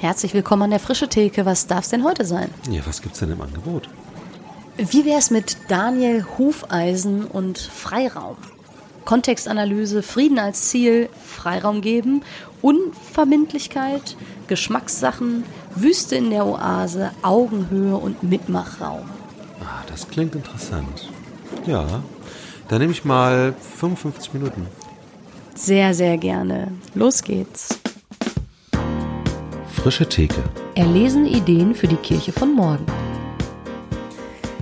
Herzlich willkommen an der Frische Theke. Was darf es denn heute sein? Ja, was gibt's denn im Angebot? Wie wäre es mit Daniel Hufeisen und Freiraum? Kontextanalyse, Frieden als Ziel, Freiraum geben, Unverbindlichkeit, Geschmackssachen, Wüste in der Oase, Augenhöhe und Mitmachraum. Ah, das klingt interessant. Ja, dann nehme ich mal 55 Minuten. Sehr, sehr gerne. Los geht's. Frische Theke. Erlesen Ideen für die Kirche von morgen.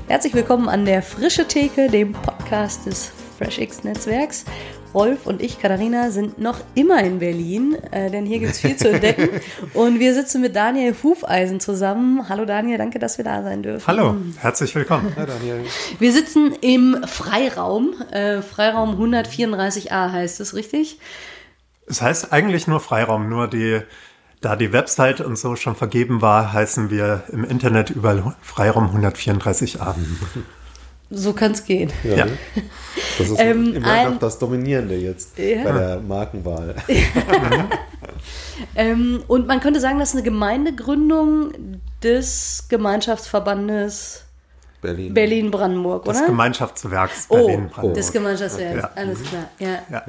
Herzlich willkommen an der Frische Theke, dem Podcast des FreshX-Netzwerks. Rolf und ich, Katharina, sind noch immer in Berlin, äh, denn hier gibt es viel zu entdecken. Und wir sitzen mit Daniel Hufeisen zusammen. Hallo Daniel, danke, dass wir da sein dürfen. Hallo, herzlich willkommen. Hi Daniel. Wir sitzen im Freiraum. Äh, Freiraum 134a heißt es, richtig? Es heißt eigentlich nur Freiraum, nur die, da die Website und so schon vergeben war, heißen wir im Internet überall Freiraum 134a. So kann es gehen. Ja. Ja. Das ist Ähm, immer noch das Dominierende jetzt Ja. bei der Markenwahl. Ähm, und man könnte sagen, das ist eine Gemeindegründung des Gemeinschaftsverbandes Berlin. Berlin-Brandenburg, Des oder? Gemeinschaftswerks Oh, Berlin-Brandenburg. des Gemeinschaftswerks, Ja. alles klar. Ja. Ja.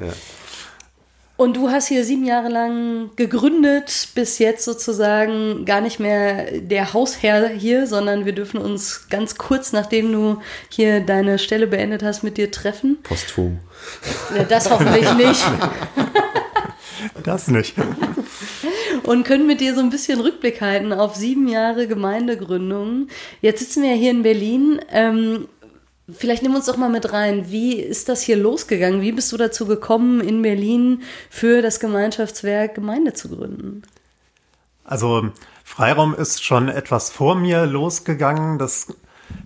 Und du hast hier sieben Jahre lang gegründet, bis jetzt sozusagen gar nicht mehr der Hausherr hier, sondern wir dürfen uns ganz kurz, nachdem du hier deine Stelle beendet hast, mit dir treffen. Posthum. Das hoffentlich nicht. Das nicht. Und können mit dir so ein bisschen Rückblick halten auf sieben Jahre Gemeindegründung. Jetzt sitzen wir ja hier in Berlin. Ähm, vielleicht nimm uns doch mal mit rein. Wie ist das hier losgegangen? Wie bist du dazu gekommen, in Berlin für das Gemeinschaftswerk Gemeinde zu gründen? Also Freiraum ist schon etwas vor mir losgegangen. Das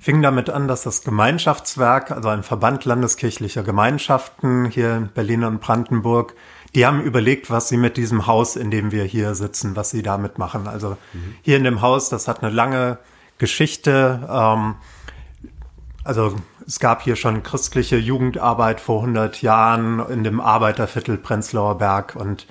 fing damit an, dass das Gemeinschaftswerk, also ein Verband landeskirchlicher Gemeinschaften hier in Berlin und Brandenburg, die haben überlegt, was sie mit diesem Haus, in dem wir hier sitzen, was sie damit machen. Also hier in dem Haus, das hat eine lange Geschichte. Ähm, also es gab hier schon christliche Jugendarbeit vor 100 Jahren in dem Arbeiterviertel Prenzlauer Berg und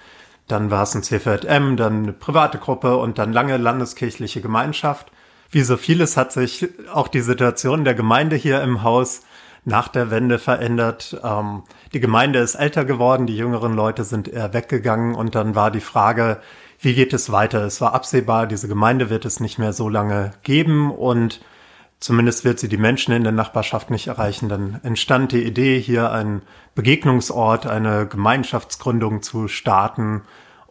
dann war es ein CVM, dann eine private Gruppe und dann lange landeskirchliche Gemeinschaft. Wie so vieles hat sich auch die Situation der Gemeinde hier im Haus nach der Wende verändert. Ähm, die Gemeinde ist älter geworden, die jüngeren Leute sind eher weggegangen und dann war die Frage, wie geht es weiter? Es war absehbar, diese Gemeinde wird es nicht mehr so lange geben und Zumindest wird sie die Menschen in der Nachbarschaft nicht erreichen. Dann entstand die Idee, hier einen Begegnungsort, eine Gemeinschaftsgründung zu starten.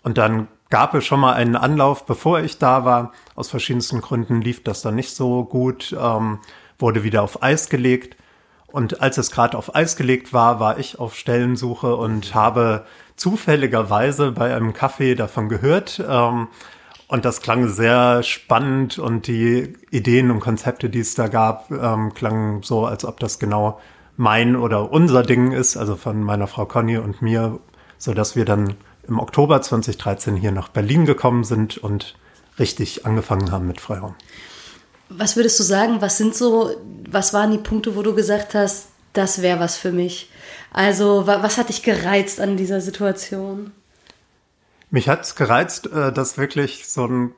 Und dann gab es schon mal einen Anlauf, bevor ich da war. Aus verschiedensten Gründen lief das dann nicht so gut, ähm, wurde wieder auf Eis gelegt. Und als es gerade auf Eis gelegt war, war ich auf Stellensuche und habe zufälligerweise bei einem Café davon gehört. Ähm, und das klang sehr spannend und die Ideen und Konzepte, die es da gab, ähm, klangen so, als ob das genau mein oder unser Ding ist, also von meiner Frau Conny und mir, so dass wir dann im Oktober 2013 hier nach Berlin gekommen sind und richtig angefangen haben mit Freiraum. Was würdest du sagen, was sind so, was waren die Punkte, wo du gesagt hast, das wäre was für mich? Also, wa was hat dich gereizt an dieser Situation? Mich hat's gereizt, äh, dass wirklich so ein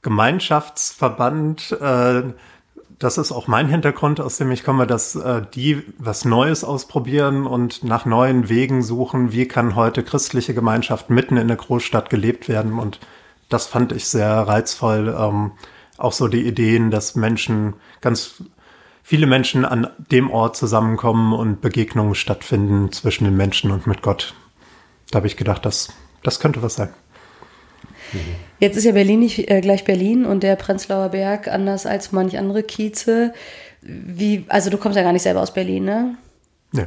Gemeinschaftsverband, äh, das ist auch mein Hintergrund, aus dem ich komme, dass äh, die was Neues ausprobieren und nach neuen Wegen suchen, wie kann heute christliche Gemeinschaft mitten in der Großstadt gelebt werden. Und das fand ich sehr reizvoll. Ähm, auch so die Ideen, dass Menschen, ganz viele Menschen an dem Ort zusammenkommen und Begegnungen stattfinden zwischen den Menschen und mit Gott. Da habe ich gedacht, das, das könnte was sein. Jetzt ist ja Berlin nicht äh, gleich Berlin und der Prenzlauer Berg anders als manch andere Kieze. Wie, also du kommst ja gar nicht selber aus Berlin, ne? Nee,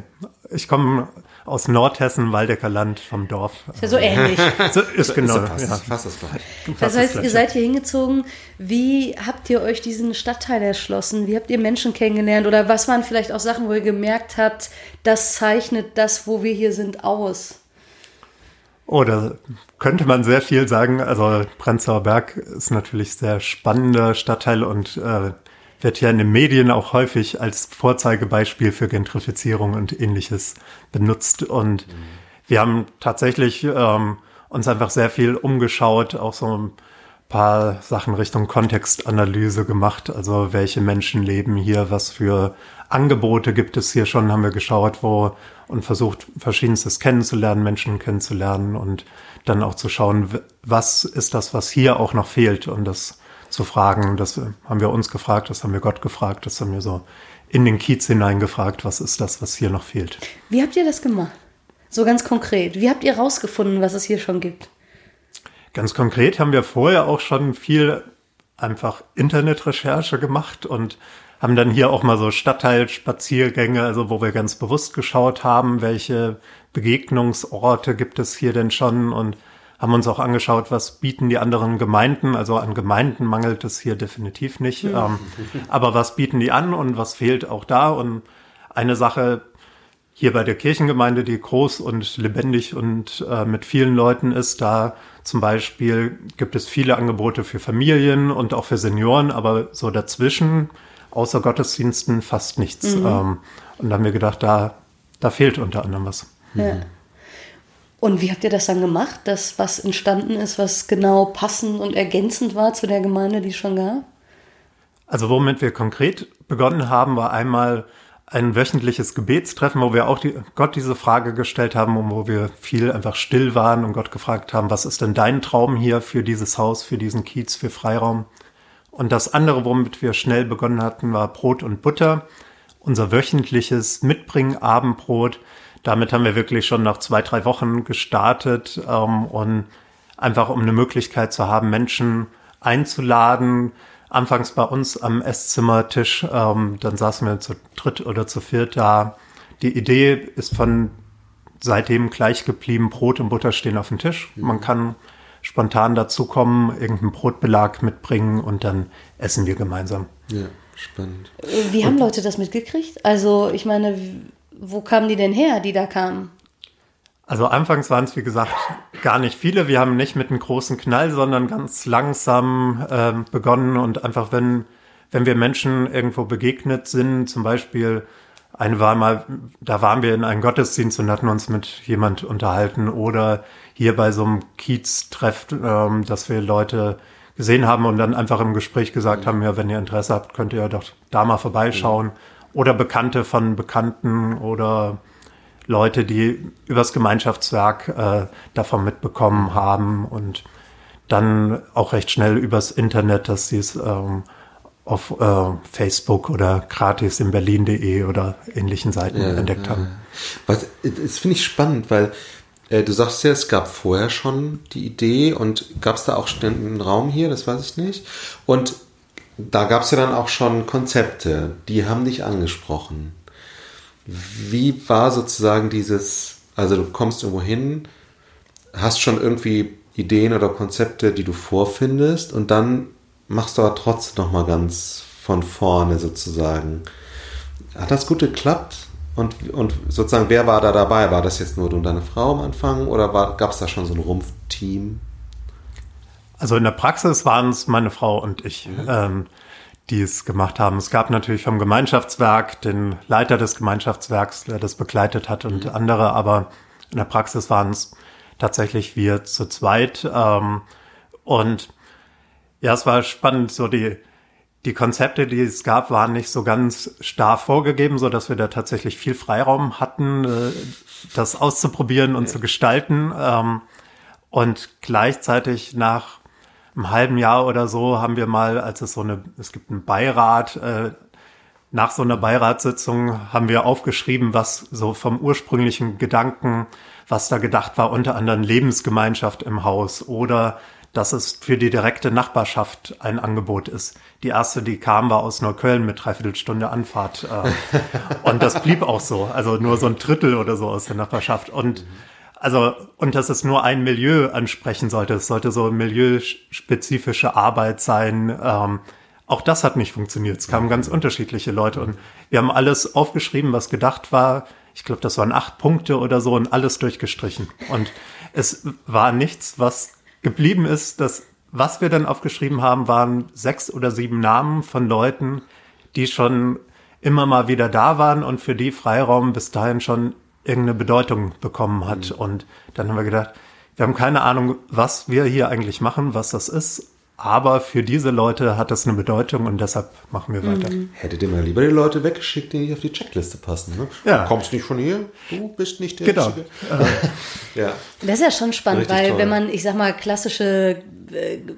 ich komme aus Nordhessen, Waldecker Land, vom Dorf. Ist ja so ähnlich. So ist genau. Ist ja ja. fast, fast das gleiche. Das Fast heißt, ihr seid hier hingezogen. Wie habt ihr euch diesen Stadtteil erschlossen? Wie habt ihr Menschen kennengelernt? Oder was waren vielleicht auch Sachen, wo ihr gemerkt habt, das zeichnet das, wo wir hier sind, aus? Oh, da könnte man sehr viel sagen. Also Prenzlauer Berg ist natürlich sehr spannender Stadtteil und äh, wird ja in den Medien auch häufig als Vorzeigebeispiel für Gentrifizierung und ähnliches benutzt. Und wir haben tatsächlich ähm, uns einfach sehr viel umgeschaut, auch so ein paar Sachen Richtung Kontextanalyse gemacht. Also welche Menschen leben hier, was für Angebote gibt es hier schon, haben wir geschaut, wo und versucht, verschiedenstes kennenzulernen, Menschen kennenzulernen und dann auch zu schauen, was ist das, was hier auch noch fehlt und das zu fragen. Das haben wir uns gefragt, das haben wir Gott gefragt, das haben wir so in den Kiez hineingefragt, was ist das, was hier noch fehlt. Wie habt ihr das gemacht? So ganz konkret. Wie habt ihr rausgefunden, was es hier schon gibt? Ganz konkret haben wir vorher auch schon viel einfach Internetrecherche gemacht und haben dann hier auch mal so Stadtteilspaziergänge, also wo wir ganz bewusst geschaut haben, welche Begegnungsorte gibt es hier denn schon und haben uns auch angeschaut, was bieten die anderen Gemeinden. Also an Gemeinden mangelt es hier definitiv nicht. Ähm, aber was bieten die an und was fehlt auch da? Und eine Sache hier bei der Kirchengemeinde, die groß und lebendig und äh, mit vielen Leuten ist, da zum Beispiel gibt es viele Angebote für Familien und auch für Senioren, aber so dazwischen, außer Gottesdiensten, fast nichts. Mhm. Ähm, und da haben wir gedacht, da, da fehlt unter anderem was. Ja. Und wie habt ihr das dann gemacht, dass was entstanden ist, was genau passend und ergänzend war zu der Gemeinde, die es schon gab? Also womit wir konkret begonnen haben, war einmal ein wöchentliches Gebetstreffen, wo wir auch die, Gott diese Frage gestellt haben und wo wir viel einfach still waren und Gott gefragt haben, was ist denn dein Traum hier für dieses Haus, für diesen Kiez, für Freiraum? Und das andere, womit wir schnell begonnen hatten, war Brot und Butter, unser wöchentliches Mitbringen Abendbrot. Damit haben wir wirklich schon nach zwei, drei Wochen gestartet ähm, und einfach um eine Möglichkeit zu haben, Menschen einzuladen, anfangs bei uns am Esszimmertisch, ähm, dann saßen wir zu dritt oder zu viert da. Die Idee ist von seitdem gleich geblieben, Brot und Butter stehen auf dem Tisch. Mhm. Man kann spontan dazukommen, irgendeinen Brotbelag mitbringen und dann essen wir gemeinsam. Ja, spannend. Wie haben Leute das mitgekriegt? Also ich meine, wo kamen die denn her, die da kamen? Also anfangs waren es, wie gesagt, gar nicht viele. Wir haben nicht mit einem großen Knall, sondern ganz langsam äh, begonnen und einfach, wenn, wenn wir Menschen irgendwo begegnet sind, zum Beispiel eine war mal, da waren wir in einem Gottesdienst und hatten uns mit jemand unterhalten oder hier bei so einem Kiez-Treff, ähm, dass wir Leute gesehen haben und dann einfach im Gespräch gesagt haben, ja, wenn ihr Interesse habt, könnt ihr doch da mal vorbeischauen. Oder Bekannte von Bekannten oder Leute, die übers Gemeinschaftswerk äh, davon mitbekommen haben und dann auch recht schnell übers Internet, dass sie es ähm, auf äh, Facebook oder gratis in berlin.de oder ähnlichen Seiten ja, entdeckt haben. Was, das finde ich spannend, weil äh, du sagst ja, es gab vorher schon die Idee und gab es da auch einen Raum hier, das weiß ich nicht. Und da gab es ja dann auch schon Konzepte, die haben dich angesprochen. Wie war sozusagen dieses, also du kommst irgendwo hin, hast schon irgendwie Ideen oder Konzepte, die du vorfindest und dann machst du aber trotzdem nochmal ganz von vorne sozusagen. Hat das gut geklappt? Und, und sozusagen, wer war da dabei? War das jetzt nur du und deine Frau am Anfang oder gab es da schon so ein Rumpfteam? Also in der Praxis waren es meine Frau und ich. Mhm. Ähm, die es gemacht haben. Es gab natürlich vom Gemeinschaftswerk den Leiter des Gemeinschaftswerks, der das begleitet hat und mhm. andere, aber in der Praxis waren es tatsächlich wir zu zweit. Ähm, und ja, es war spannend, so die, die Konzepte, die es gab, waren nicht so ganz starr vorgegeben, so dass wir da tatsächlich viel Freiraum hatten, äh, das auszuprobieren und ja. zu gestalten. Ähm, und gleichzeitig nach einem halben Jahr oder so haben wir mal, als es so eine, es gibt einen Beirat, äh, nach so einer Beiratssitzung haben wir aufgeschrieben, was so vom ursprünglichen Gedanken, was da gedacht war, unter anderem Lebensgemeinschaft im Haus oder dass es für die direkte Nachbarschaft ein Angebot ist. Die erste, die kam, war aus Neukölln mit dreiviertel Stunde Anfahrt. Äh, und das blieb auch so. Also nur so ein Drittel oder so aus der Nachbarschaft. Und also, und dass es nur ein Milieu ansprechen sollte. Es sollte so milieuspezifische Arbeit sein. Ähm, auch das hat nicht funktioniert. Es kamen ganz unterschiedliche Leute und wir haben alles aufgeschrieben, was gedacht war. Ich glaube, das waren acht Punkte oder so und alles durchgestrichen. Und es war nichts, was geblieben ist. Das, was wir dann aufgeschrieben haben, waren sechs oder sieben Namen von Leuten, die schon immer mal wieder da waren und für die Freiraum bis dahin schon irgendeine Bedeutung bekommen hat. Mhm. Und dann haben wir gedacht, wir haben keine Ahnung, was wir hier eigentlich machen, was das ist. Aber für diese Leute hat das eine Bedeutung und deshalb machen wir weiter. Mhm. Hättet ihr mal lieber die Leute weggeschickt, die nicht auf die Checkliste passen. Ne? Ja. Du kommst nicht von hier, du bist nicht der genau. ja. Das ist ja schon spannend, weil toll. wenn man, ich sag mal, klassische äh,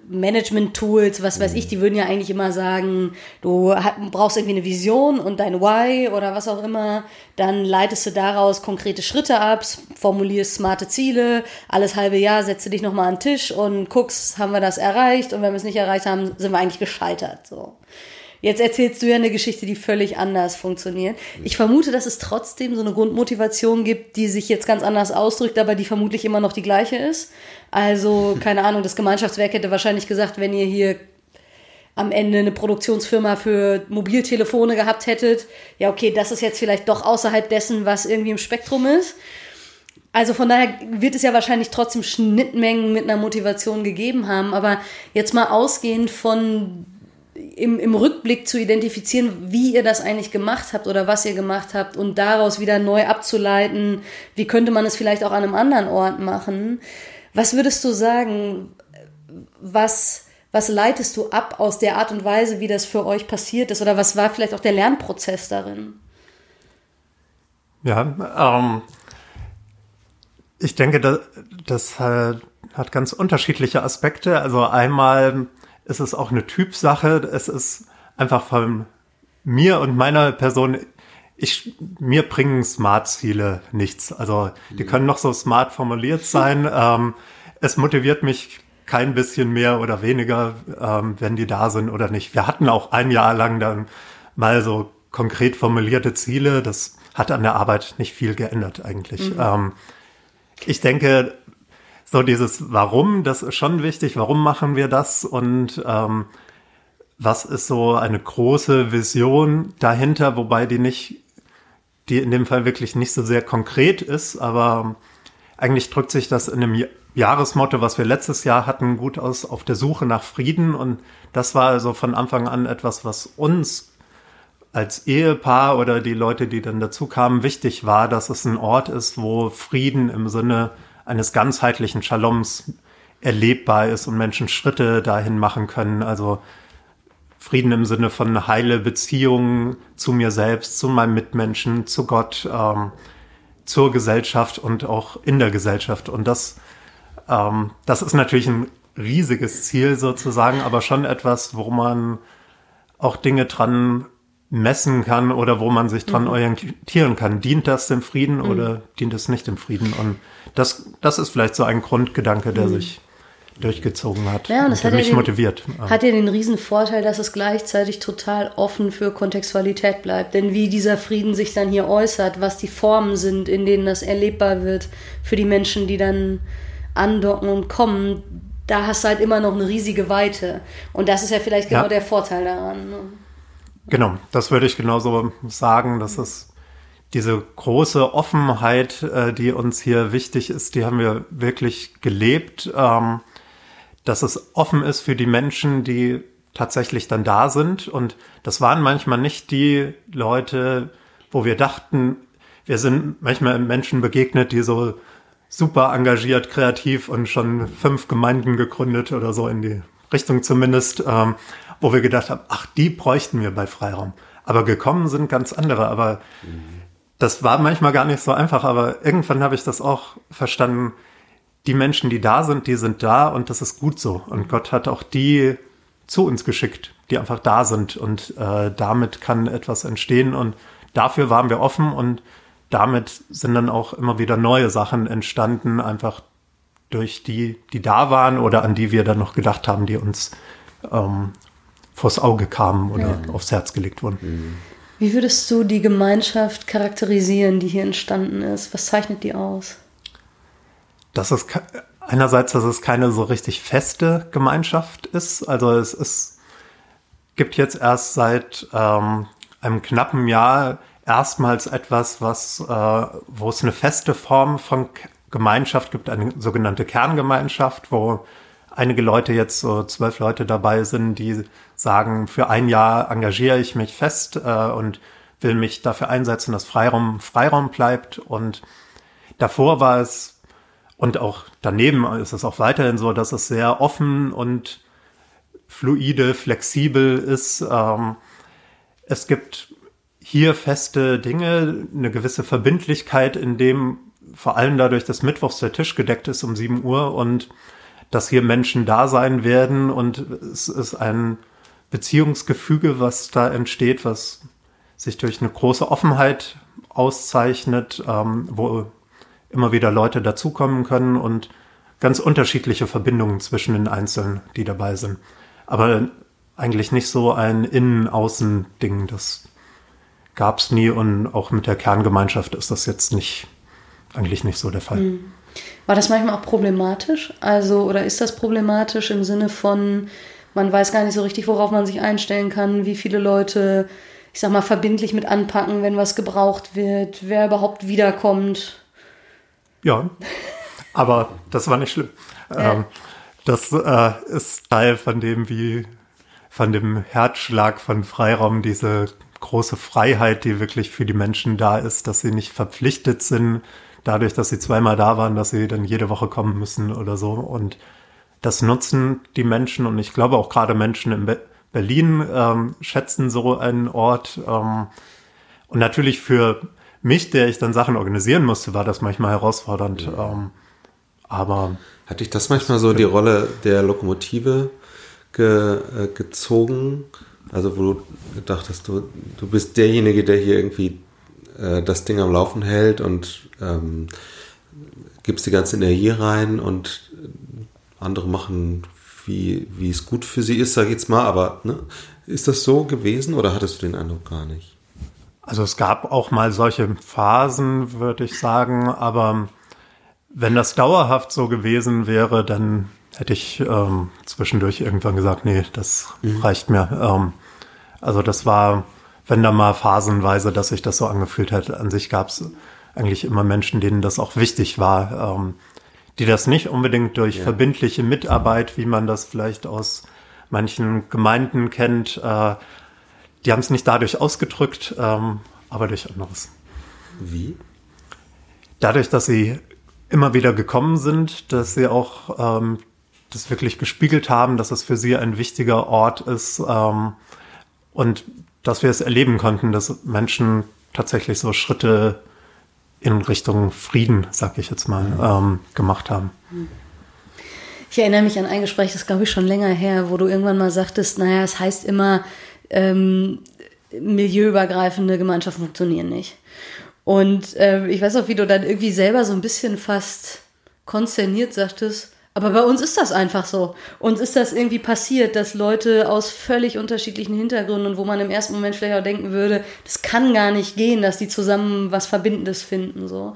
Management-Tools, was weiß ich, die würden ja eigentlich immer sagen, du brauchst irgendwie eine Vision und dein Why oder was auch immer, dann leitest du daraus konkrete Schritte ab, formulierst smarte Ziele, alles halbe Jahr setzt du dich nochmal an den Tisch und guckst, haben wir das erreicht und wenn wir es nicht erreicht haben, sind wir eigentlich gescheitert. So. Jetzt erzählst du ja eine Geschichte, die völlig anders funktioniert. Ich vermute, dass es trotzdem so eine Grundmotivation gibt, die sich jetzt ganz anders ausdrückt, aber die vermutlich immer noch die gleiche ist. Also, keine Ahnung, das Gemeinschaftswerk hätte wahrscheinlich gesagt, wenn ihr hier am Ende eine Produktionsfirma für Mobiltelefone gehabt hättet, ja, okay, das ist jetzt vielleicht doch außerhalb dessen, was irgendwie im Spektrum ist. Also von daher wird es ja wahrscheinlich trotzdem Schnittmengen mit einer Motivation gegeben haben, aber jetzt mal ausgehend von im, im Rückblick zu identifizieren, wie ihr das eigentlich gemacht habt oder was ihr gemacht habt und daraus wieder neu abzuleiten, wie könnte man es vielleicht auch an einem anderen Ort machen. Was würdest du sagen, was, was leitest du ab aus der Art und Weise, wie das für euch passiert ist oder was war vielleicht auch der Lernprozess darin? Ja, ähm, ich denke, das, das hat ganz unterschiedliche Aspekte. Also einmal ist es auch eine Typsache. Es ist einfach von mir und meiner Person, ich, mir bringen Smart-Ziele nichts. Also die mhm. können noch so smart formuliert sein. ähm, es motiviert mich kein bisschen mehr oder weniger, ähm, wenn die da sind oder nicht. Wir hatten auch ein Jahr lang dann mal so konkret formulierte Ziele. Das hat an der Arbeit nicht viel geändert eigentlich. Mhm. Ähm, ich denke, so dieses Warum, das ist schon wichtig. Warum machen wir das? Und ähm, was ist so eine große Vision dahinter, wobei die nicht, die in dem Fall wirklich nicht so sehr konkret ist, aber eigentlich drückt sich das in einem Jahresmotto, was wir letztes Jahr hatten, gut aus auf der Suche nach Frieden. Und das war also von Anfang an etwas, was uns als Ehepaar oder die Leute, die dann dazu kamen, wichtig war, dass es ein Ort ist, wo Frieden im Sinne eines ganzheitlichen Shaloms erlebbar ist und Menschen Schritte dahin machen können. Also Frieden im Sinne von heile Beziehungen zu mir selbst, zu meinem Mitmenschen, zu Gott, ähm, zur Gesellschaft und auch in der Gesellschaft. Und das, ähm, das ist natürlich ein riesiges Ziel sozusagen, aber schon etwas, wo man auch Dinge dran messen kann oder wo man sich dran mhm. orientieren kann. Dient das dem Frieden mhm. oder dient es nicht dem Frieden? Und das, das ist vielleicht so ein Grundgedanke, der mhm. sich durchgezogen hat ja, und, und hat mich den, motiviert. Hat ja den riesen Vorteil, dass es gleichzeitig total offen für Kontextualität bleibt. Denn wie dieser Frieden sich dann hier äußert, was die Formen sind, in denen das erlebbar wird für die Menschen, die dann andocken und kommen, da hast du halt immer noch eine riesige Weite. Und das ist ja vielleicht genau ja. der Vorteil daran. Ne? Genau, das würde ich genauso sagen, dass es diese große Offenheit, äh, die uns hier wichtig ist, die haben wir wirklich gelebt, ähm, dass es offen ist für die Menschen, die tatsächlich dann da sind. Und das waren manchmal nicht die Leute, wo wir dachten, wir sind manchmal Menschen begegnet, die so super engagiert, kreativ und schon fünf Gemeinden gegründet oder so in die Richtung zumindest. Ähm, wo wir gedacht haben, ach, die bräuchten wir bei Freiraum. Aber gekommen sind ganz andere. Aber mhm. das war manchmal gar nicht so einfach. Aber irgendwann habe ich das auch verstanden. Die Menschen, die da sind, die sind da und das ist gut so. Und Gott hat auch die zu uns geschickt, die einfach da sind. Und äh, damit kann etwas entstehen. Und dafür waren wir offen und damit sind dann auch immer wieder neue Sachen entstanden, einfach durch die, die da waren oder an die wir dann noch gedacht haben, die uns ähm, vors Auge kamen oder ja. aufs Herz gelegt wurden. Wie würdest du die Gemeinschaft charakterisieren, die hier entstanden ist? Was zeichnet die aus? Das ist einerseits, dass es keine so richtig feste Gemeinschaft ist. Also es ist, gibt jetzt erst seit ähm, einem knappen Jahr erstmals etwas, was, äh, wo es eine feste Form von Gemeinschaft gibt, eine sogenannte Kerngemeinschaft, wo einige Leute jetzt so zwölf Leute dabei sind, die sagen, für ein Jahr engagiere ich mich fest äh, und will mich dafür einsetzen, dass Freiraum Freiraum bleibt. Und davor war es, und auch daneben ist es auch weiterhin so, dass es sehr offen und fluide, flexibel ist. Ähm, es gibt hier feste Dinge, eine gewisse Verbindlichkeit, in dem vor allem dadurch, dass Mittwochs der Tisch gedeckt ist um 7 Uhr und dass hier Menschen da sein werden und es ist ein Beziehungsgefüge, was da entsteht, was sich durch eine große Offenheit auszeichnet, ähm, wo immer wieder Leute dazukommen können und ganz unterschiedliche Verbindungen zwischen den Einzelnen, die dabei sind. Aber eigentlich nicht so ein Innen-Außen-Ding. Das gab es nie und auch mit der Kerngemeinschaft ist das jetzt nicht eigentlich nicht so der Fall. Hm. War das manchmal auch problematisch? Also, oder ist das problematisch im Sinne von, man weiß gar nicht so richtig, worauf man sich einstellen kann, wie viele Leute, ich sag mal, verbindlich mit anpacken, wenn was gebraucht wird, wer überhaupt wiederkommt? Ja, aber das war nicht schlimm. Ja. Ähm, das äh, ist Teil von dem, wie von dem Herzschlag von Freiraum, diese große Freiheit, die wirklich für die Menschen da ist, dass sie nicht verpflichtet sind, dadurch, dass sie zweimal da waren, dass sie dann jede Woche kommen müssen oder so. Und das nutzen die Menschen und ich glaube auch gerade Menschen in Be Berlin ähm, schätzen so einen Ort. Ähm, und natürlich für mich, der ich dann Sachen organisieren musste, war das manchmal herausfordernd. Ja. Ähm, aber hatte ich das manchmal so die Rolle der Lokomotive ge, äh, gezogen? Also wo du gedacht hast, du, du bist derjenige, der hier irgendwie äh, das Ding am Laufen hält und ähm, gibst die ganze Energie rein und andere machen, wie, wie es gut für sie ist, sag ich jetzt mal. Aber ne, ist das so gewesen oder hattest du den Eindruck gar nicht? Also es gab auch mal solche Phasen, würde ich sagen, aber wenn das dauerhaft so gewesen wäre, dann hätte ich ähm, zwischendurch irgendwann gesagt, nee, das mhm. reicht mir. Ähm, also das war wenn da mal phasenweise, dass sich das so angefühlt hat. An sich gab es eigentlich immer Menschen, denen das auch wichtig war, ähm, die das nicht unbedingt durch ja. verbindliche Mitarbeit, wie man das vielleicht aus manchen Gemeinden kennt, äh, die haben es nicht dadurch ausgedrückt, ähm, aber durch anderes. Wie? Dadurch, dass sie immer wieder gekommen sind, dass sie auch ähm, das wirklich gespiegelt haben, dass es für sie ein wichtiger Ort ist ähm, und dass wir es erleben konnten, dass Menschen tatsächlich so Schritte in Richtung Frieden, sag ich jetzt mal, ähm, gemacht haben. Ich erinnere mich an ein Gespräch, das glaube ich schon länger her, wo du irgendwann mal sagtest, naja, es heißt immer, ähm, milieuübergreifende Gemeinschaften funktionieren nicht. Und äh, ich weiß auch, wie du dann irgendwie selber so ein bisschen fast konzerniert sagtest, aber bei uns ist das einfach so. Uns ist das irgendwie passiert, dass Leute aus völlig unterschiedlichen Hintergründen, wo man im ersten Moment vielleicht auch denken würde, das kann gar nicht gehen, dass die zusammen was Verbindendes finden, so.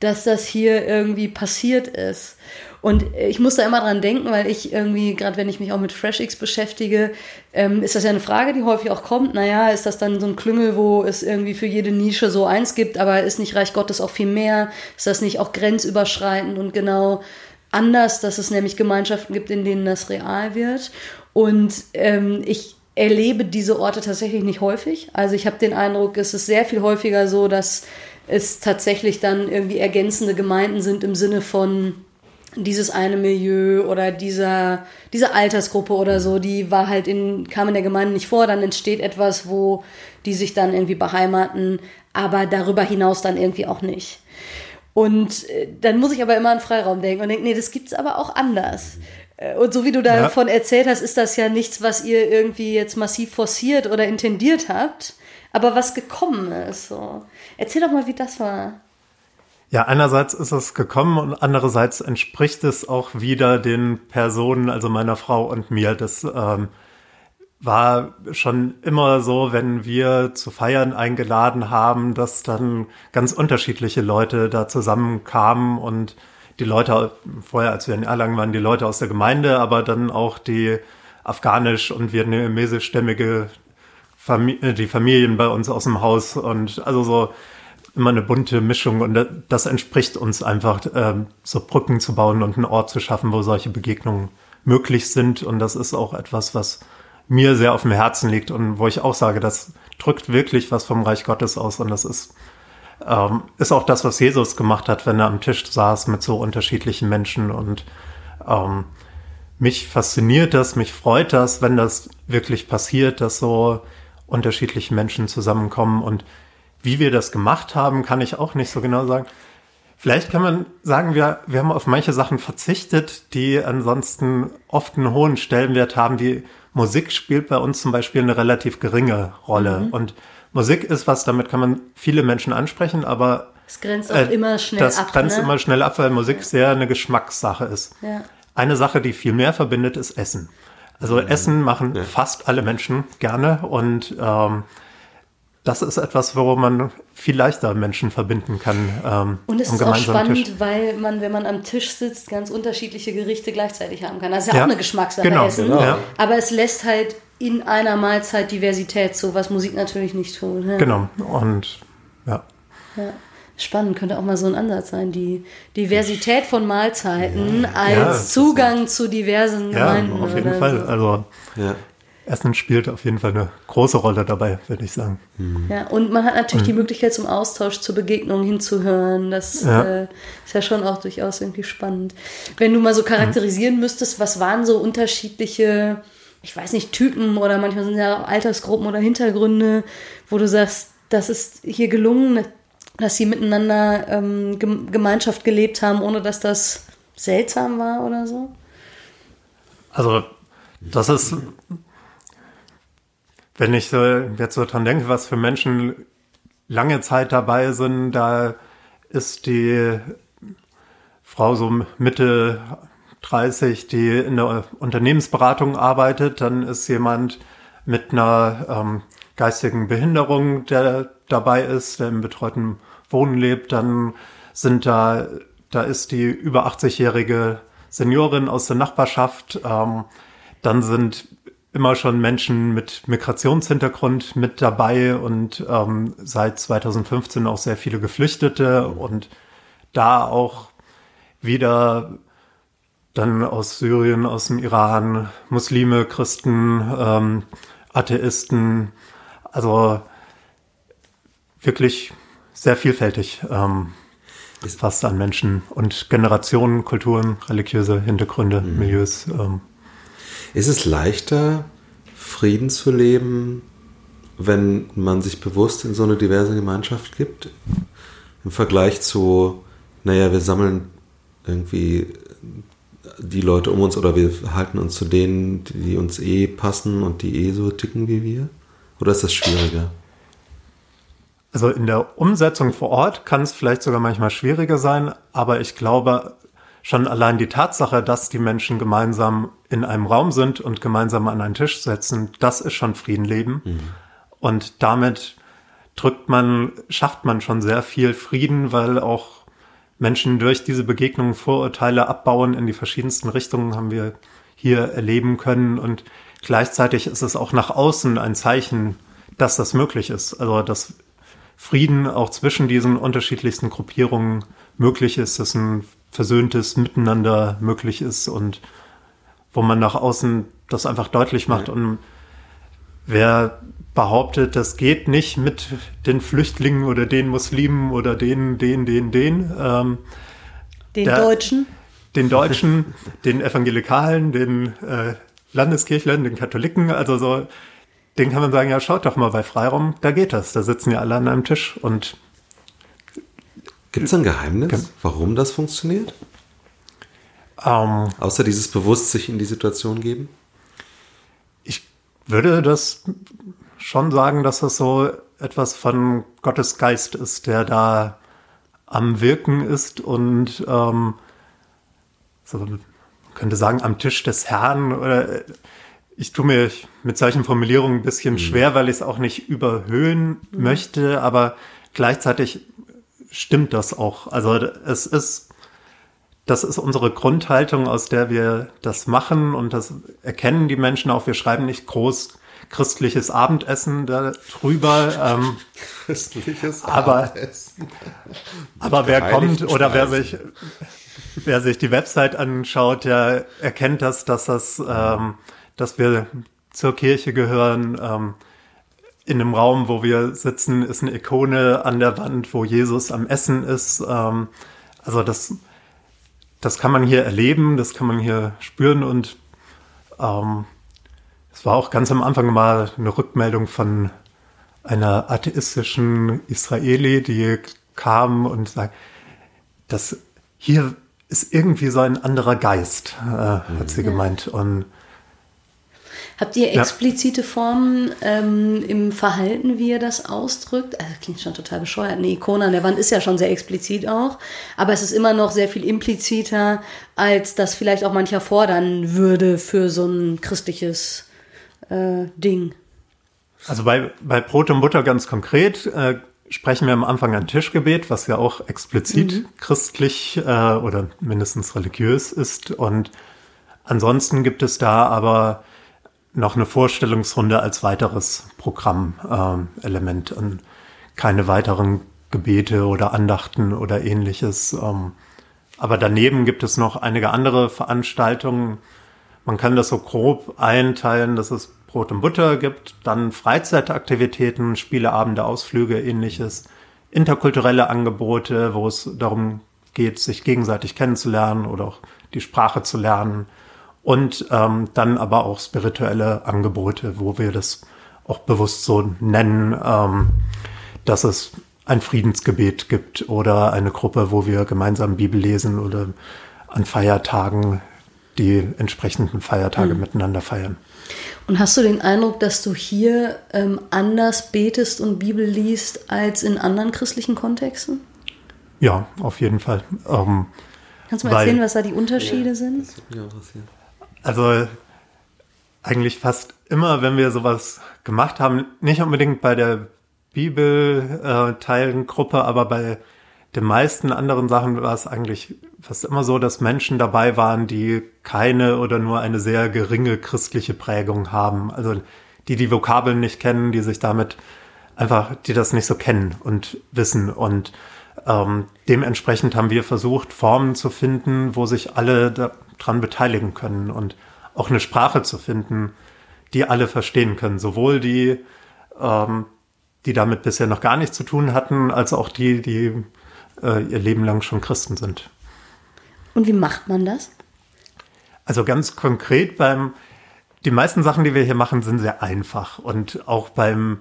Dass das hier irgendwie passiert ist. Und ich muss da immer dran denken, weil ich irgendwie, gerade wenn ich mich auch mit FreshX beschäftige, ähm, ist das ja eine Frage, die häufig auch kommt. Naja, ist das dann so ein Klüngel, wo es irgendwie für jede Nische so eins gibt, aber ist nicht Reich Gottes auch viel mehr? Ist das nicht auch grenzüberschreitend und genau anders, dass es nämlich Gemeinschaften gibt, in denen das real wird. Und ähm, ich erlebe diese Orte tatsächlich nicht häufig. Also ich habe den Eindruck, es ist sehr viel häufiger so, dass es tatsächlich dann irgendwie ergänzende Gemeinden sind im Sinne von dieses eine Milieu oder dieser, diese Altersgruppe oder so, die war halt in, kam in der Gemeinde nicht vor, dann entsteht etwas, wo die sich dann irgendwie beheimaten, aber darüber hinaus dann irgendwie auch nicht. Und äh, dann muss ich aber immer an Freiraum denken und denke, nee, das gibt's aber auch anders. Äh, und so wie du davon ja. erzählt hast, ist das ja nichts, was ihr irgendwie jetzt massiv forciert oder intendiert habt, aber was gekommen ist. So. Erzähl doch mal, wie das war. Ja, einerseits ist es gekommen und andererseits entspricht es auch wieder den Personen, also meiner Frau und mir. Das ähm, war schon immer so, wenn wir zu Feiern eingeladen haben, dass dann ganz unterschiedliche Leute da zusammenkamen und die Leute, vorher als wir in Erlangen waren, die Leute aus der Gemeinde, aber dann auch die afghanisch und vietnamesischstämmige Familie, die Familien bei uns aus dem Haus und also so immer eine bunte Mischung und das entspricht uns einfach, ähm, so Brücken zu bauen und einen Ort zu schaffen, wo solche Begegnungen möglich sind. Und das ist auch etwas, was mir sehr auf dem Herzen liegt und wo ich auch sage, das drückt wirklich was vom Reich Gottes aus. Und das ist, ähm, ist auch das, was Jesus gemacht hat, wenn er am Tisch saß mit so unterschiedlichen Menschen. Und ähm, mich fasziniert das, mich freut das, wenn das wirklich passiert, dass so unterschiedliche Menschen zusammenkommen. Und wie wir das gemacht haben, kann ich auch nicht so genau sagen. Vielleicht kann man sagen, wir, wir haben auf manche Sachen verzichtet, die ansonsten oft einen hohen Stellenwert haben. Die Musik spielt bei uns zum Beispiel eine relativ geringe Rolle. Mhm. Und Musik ist was, damit kann man viele Menschen ansprechen, aber es grenzt auch äh, immer schnell das ab. Das grenzt ne? immer schnell ab, weil Musik sehr eine Geschmackssache ist. Ja. Eine Sache, die viel mehr verbindet, ist Essen. Also mhm. Essen machen ja. fast alle Menschen gerne und ähm, das ist etwas, wo man viel leichter Menschen verbinden kann. Ähm, und es ist auch spannend, Tisch. weil man, wenn man am Tisch sitzt, ganz unterschiedliche Gerichte gleichzeitig haben kann. Das ist ja, ja. auch eine Geschmackssache genau, Essen. Genau. Ja. Aber es lässt halt in einer Mahlzeit Diversität zu, was Musik natürlich nicht tut. Ja. Genau. Und ja. ja. Spannend, könnte auch mal so ein Ansatz sein, die Diversität von Mahlzeiten als Zugang zu diversen Gemeinden. Ja, auf jeden Fall. So. Also Essen spielt auf jeden Fall eine große Rolle dabei, würde ich sagen. Mhm. Ja, und man hat natürlich und, die Möglichkeit zum Austausch, zur Begegnung hinzuhören. Das ja. Äh, ist ja schon auch durchaus irgendwie spannend. Wenn du mal so charakterisieren mhm. müsstest, was waren so unterschiedliche, ich weiß nicht, Typen oder manchmal sind ja auch Altersgruppen oder Hintergründe, wo du sagst, das ist hier gelungen, dass sie miteinander ähm, Gemeinschaft gelebt haben, ohne dass das seltsam war oder so? Also, das ist wenn ich so jetzt so dran denke, was für Menschen lange Zeit dabei sind, da ist die Frau so Mitte 30, die in der Unternehmensberatung arbeitet, dann ist jemand mit einer ähm, geistigen Behinderung, der dabei ist, der im betreuten Wohnen lebt, dann sind da, da ist die über 80-jährige Seniorin aus der Nachbarschaft, ähm, dann sind immer schon Menschen mit Migrationshintergrund mit dabei und ähm, seit 2015 auch sehr viele Geflüchtete und da auch wieder dann aus Syrien, aus dem Iran, Muslime, Christen, ähm, Atheisten, also wirklich sehr vielfältig ähm, fast an Menschen und Generationen, Kulturen, religiöse Hintergründe, mhm. Milieus. Ähm, ist es leichter, Frieden zu leben, wenn man sich bewusst in so eine diverse Gemeinschaft gibt? Im Vergleich zu, naja, wir sammeln irgendwie die Leute um uns oder wir halten uns zu denen, die uns eh passen und die eh so ticken wie wir? Oder ist das schwieriger? Also in der Umsetzung vor Ort kann es vielleicht sogar manchmal schwieriger sein, aber ich glaube, schon allein die Tatsache, dass die Menschen gemeinsam in einem Raum sind und gemeinsam an einen Tisch setzen, das ist schon Friedenleben. Mhm. Und damit drückt man, schafft man schon sehr viel Frieden, weil auch Menschen durch diese Begegnungen Vorurteile abbauen in die verschiedensten Richtungen, haben wir hier erleben können. Und gleichzeitig ist es auch nach außen ein Zeichen, dass das möglich ist. Also, dass Frieden auch zwischen diesen unterschiedlichsten Gruppierungen möglich ist, dass ein versöhntes Miteinander möglich ist und wo man nach außen das einfach deutlich macht. Und wer behauptet, das geht nicht mit den Flüchtlingen oder den Muslimen oder den, den, den, den. Ähm, den der, Deutschen. Den Deutschen, den Evangelikalen, den äh, Landeskirchlern, den Katholiken, also so, den kann man sagen, ja, schaut doch mal bei Freiraum, da geht das. Da sitzen ja alle an einem Tisch und Gibt es ein Geheimnis, warum das funktioniert? Ähm, Außer dieses bewusst sich in die Situation geben? Ich würde das schon sagen, dass das so etwas von Gottes Geist ist, der da am Wirken ist und ähm, so, man könnte sagen, am Tisch des Herrn oder ich tue mir mit solchen Formulierungen ein bisschen mhm. schwer, weil ich es auch nicht überhöhen mhm. möchte, aber gleichzeitig stimmt das auch. Also es ist, das ist unsere Grundhaltung, aus der wir das machen und das erkennen die Menschen auch. Wir schreiben nicht groß christliches Abendessen darüber. Ähm, christliches aber, Abendessen. Aber wer kommt oder wer sich, wer sich die Website anschaut, der erkennt das, dass das, ähm, dass wir zur Kirche gehören. Ähm, in einem Raum, wo wir sitzen, ist eine Ikone an der Wand, wo Jesus am Essen ist. Ähm, also das, das kann man hier erleben, das kann man hier spüren und ähm, es war auch ganz am Anfang mal eine Rückmeldung von einer atheistischen Israeli, die kam und sagt, dass hier ist irgendwie so ein anderer Geist, äh, hat sie gemeint. Und Habt ihr explizite Formen ähm, im Verhalten, wie ihr das ausdrückt? Also, das klingt schon total bescheuert. Eine Ikone an der Wand ist ja schon sehr explizit auch, aber es ist immer noch sehr viel impliziter, als das vielleicht auch mancher fordern würde für so ein christliches äh, Ding. Also bei, bei Brot und Butter ganz konkret äh, sprechen wir am Anfang ein Tischgebet, was ja auch explizit mhm. christlich äh, oder mindestens religiös ist. Und ansonsten gibt es da aber noch eine Vorstellungsrunde als weiteres Programmelement ähm, und keine weiteren Gebete oder Andachten oder ähnliches. Ähm, aber daneben gibt es noch einige andere Veranstaltungen. Man kann das so grob einteilen, dass es Brot und Butter gibt, dann Freizeitaktivitäten, Spieleabende, Ausflüge, ähnliches, interkulturelle Angebote, wo es darum geht, sich gegenseitig kennenzulernen oder auch die Sprache zu lernen und ähm, dann aber auch spirituelle Angebote, wo wir das auch bewusst so nennen, ähm, dass es ein Friedensgebet gibt oder eine Gruppe, wo wir gemeinsam Bibel lesen oder an Feiertagen die entsprechenden Feiertage mhm. miteinander feiern. Und hast du den Eindruck, dass du hier ähm, anders betest und Bibel liest als in anderen christlichen Kontexten? Ja, auf jeden Fall. Ähm, Kannst du mal weil, erzählen, was da die Unterschiede ja, sind? Das würde mich interessieren. Also eigentlich fast immer, wenn wir sowas gemacht haben, nicht unbedingt bei der Bibelteilengruppe, äh, aber bei den meisten anderen Sachen war es eigentlich fast immer so, dass Menschen dabei waren, die keine oder nur eine sehr geringe christliche Prägung haben. Also die die Vokabeln nicht kennen, die sich damit einfach, die das nicht so kennen und wissen. Und ähm, dementsprechend haben wir versucht, Formen zu finden, wo sich alle daran beteiligen können und auch eine Sprache zu finden, die alle verstehen können. Sowohl die, ähm, die damit bisher noch gar nichts zu tun hatten, als auch die, die äh, ihr Leben lang schon Christen sind. Und wie macht man das? Also ganz konkret beim, die meisten Sachen, die wir hier machen, sind sehr einfach. Und auch beim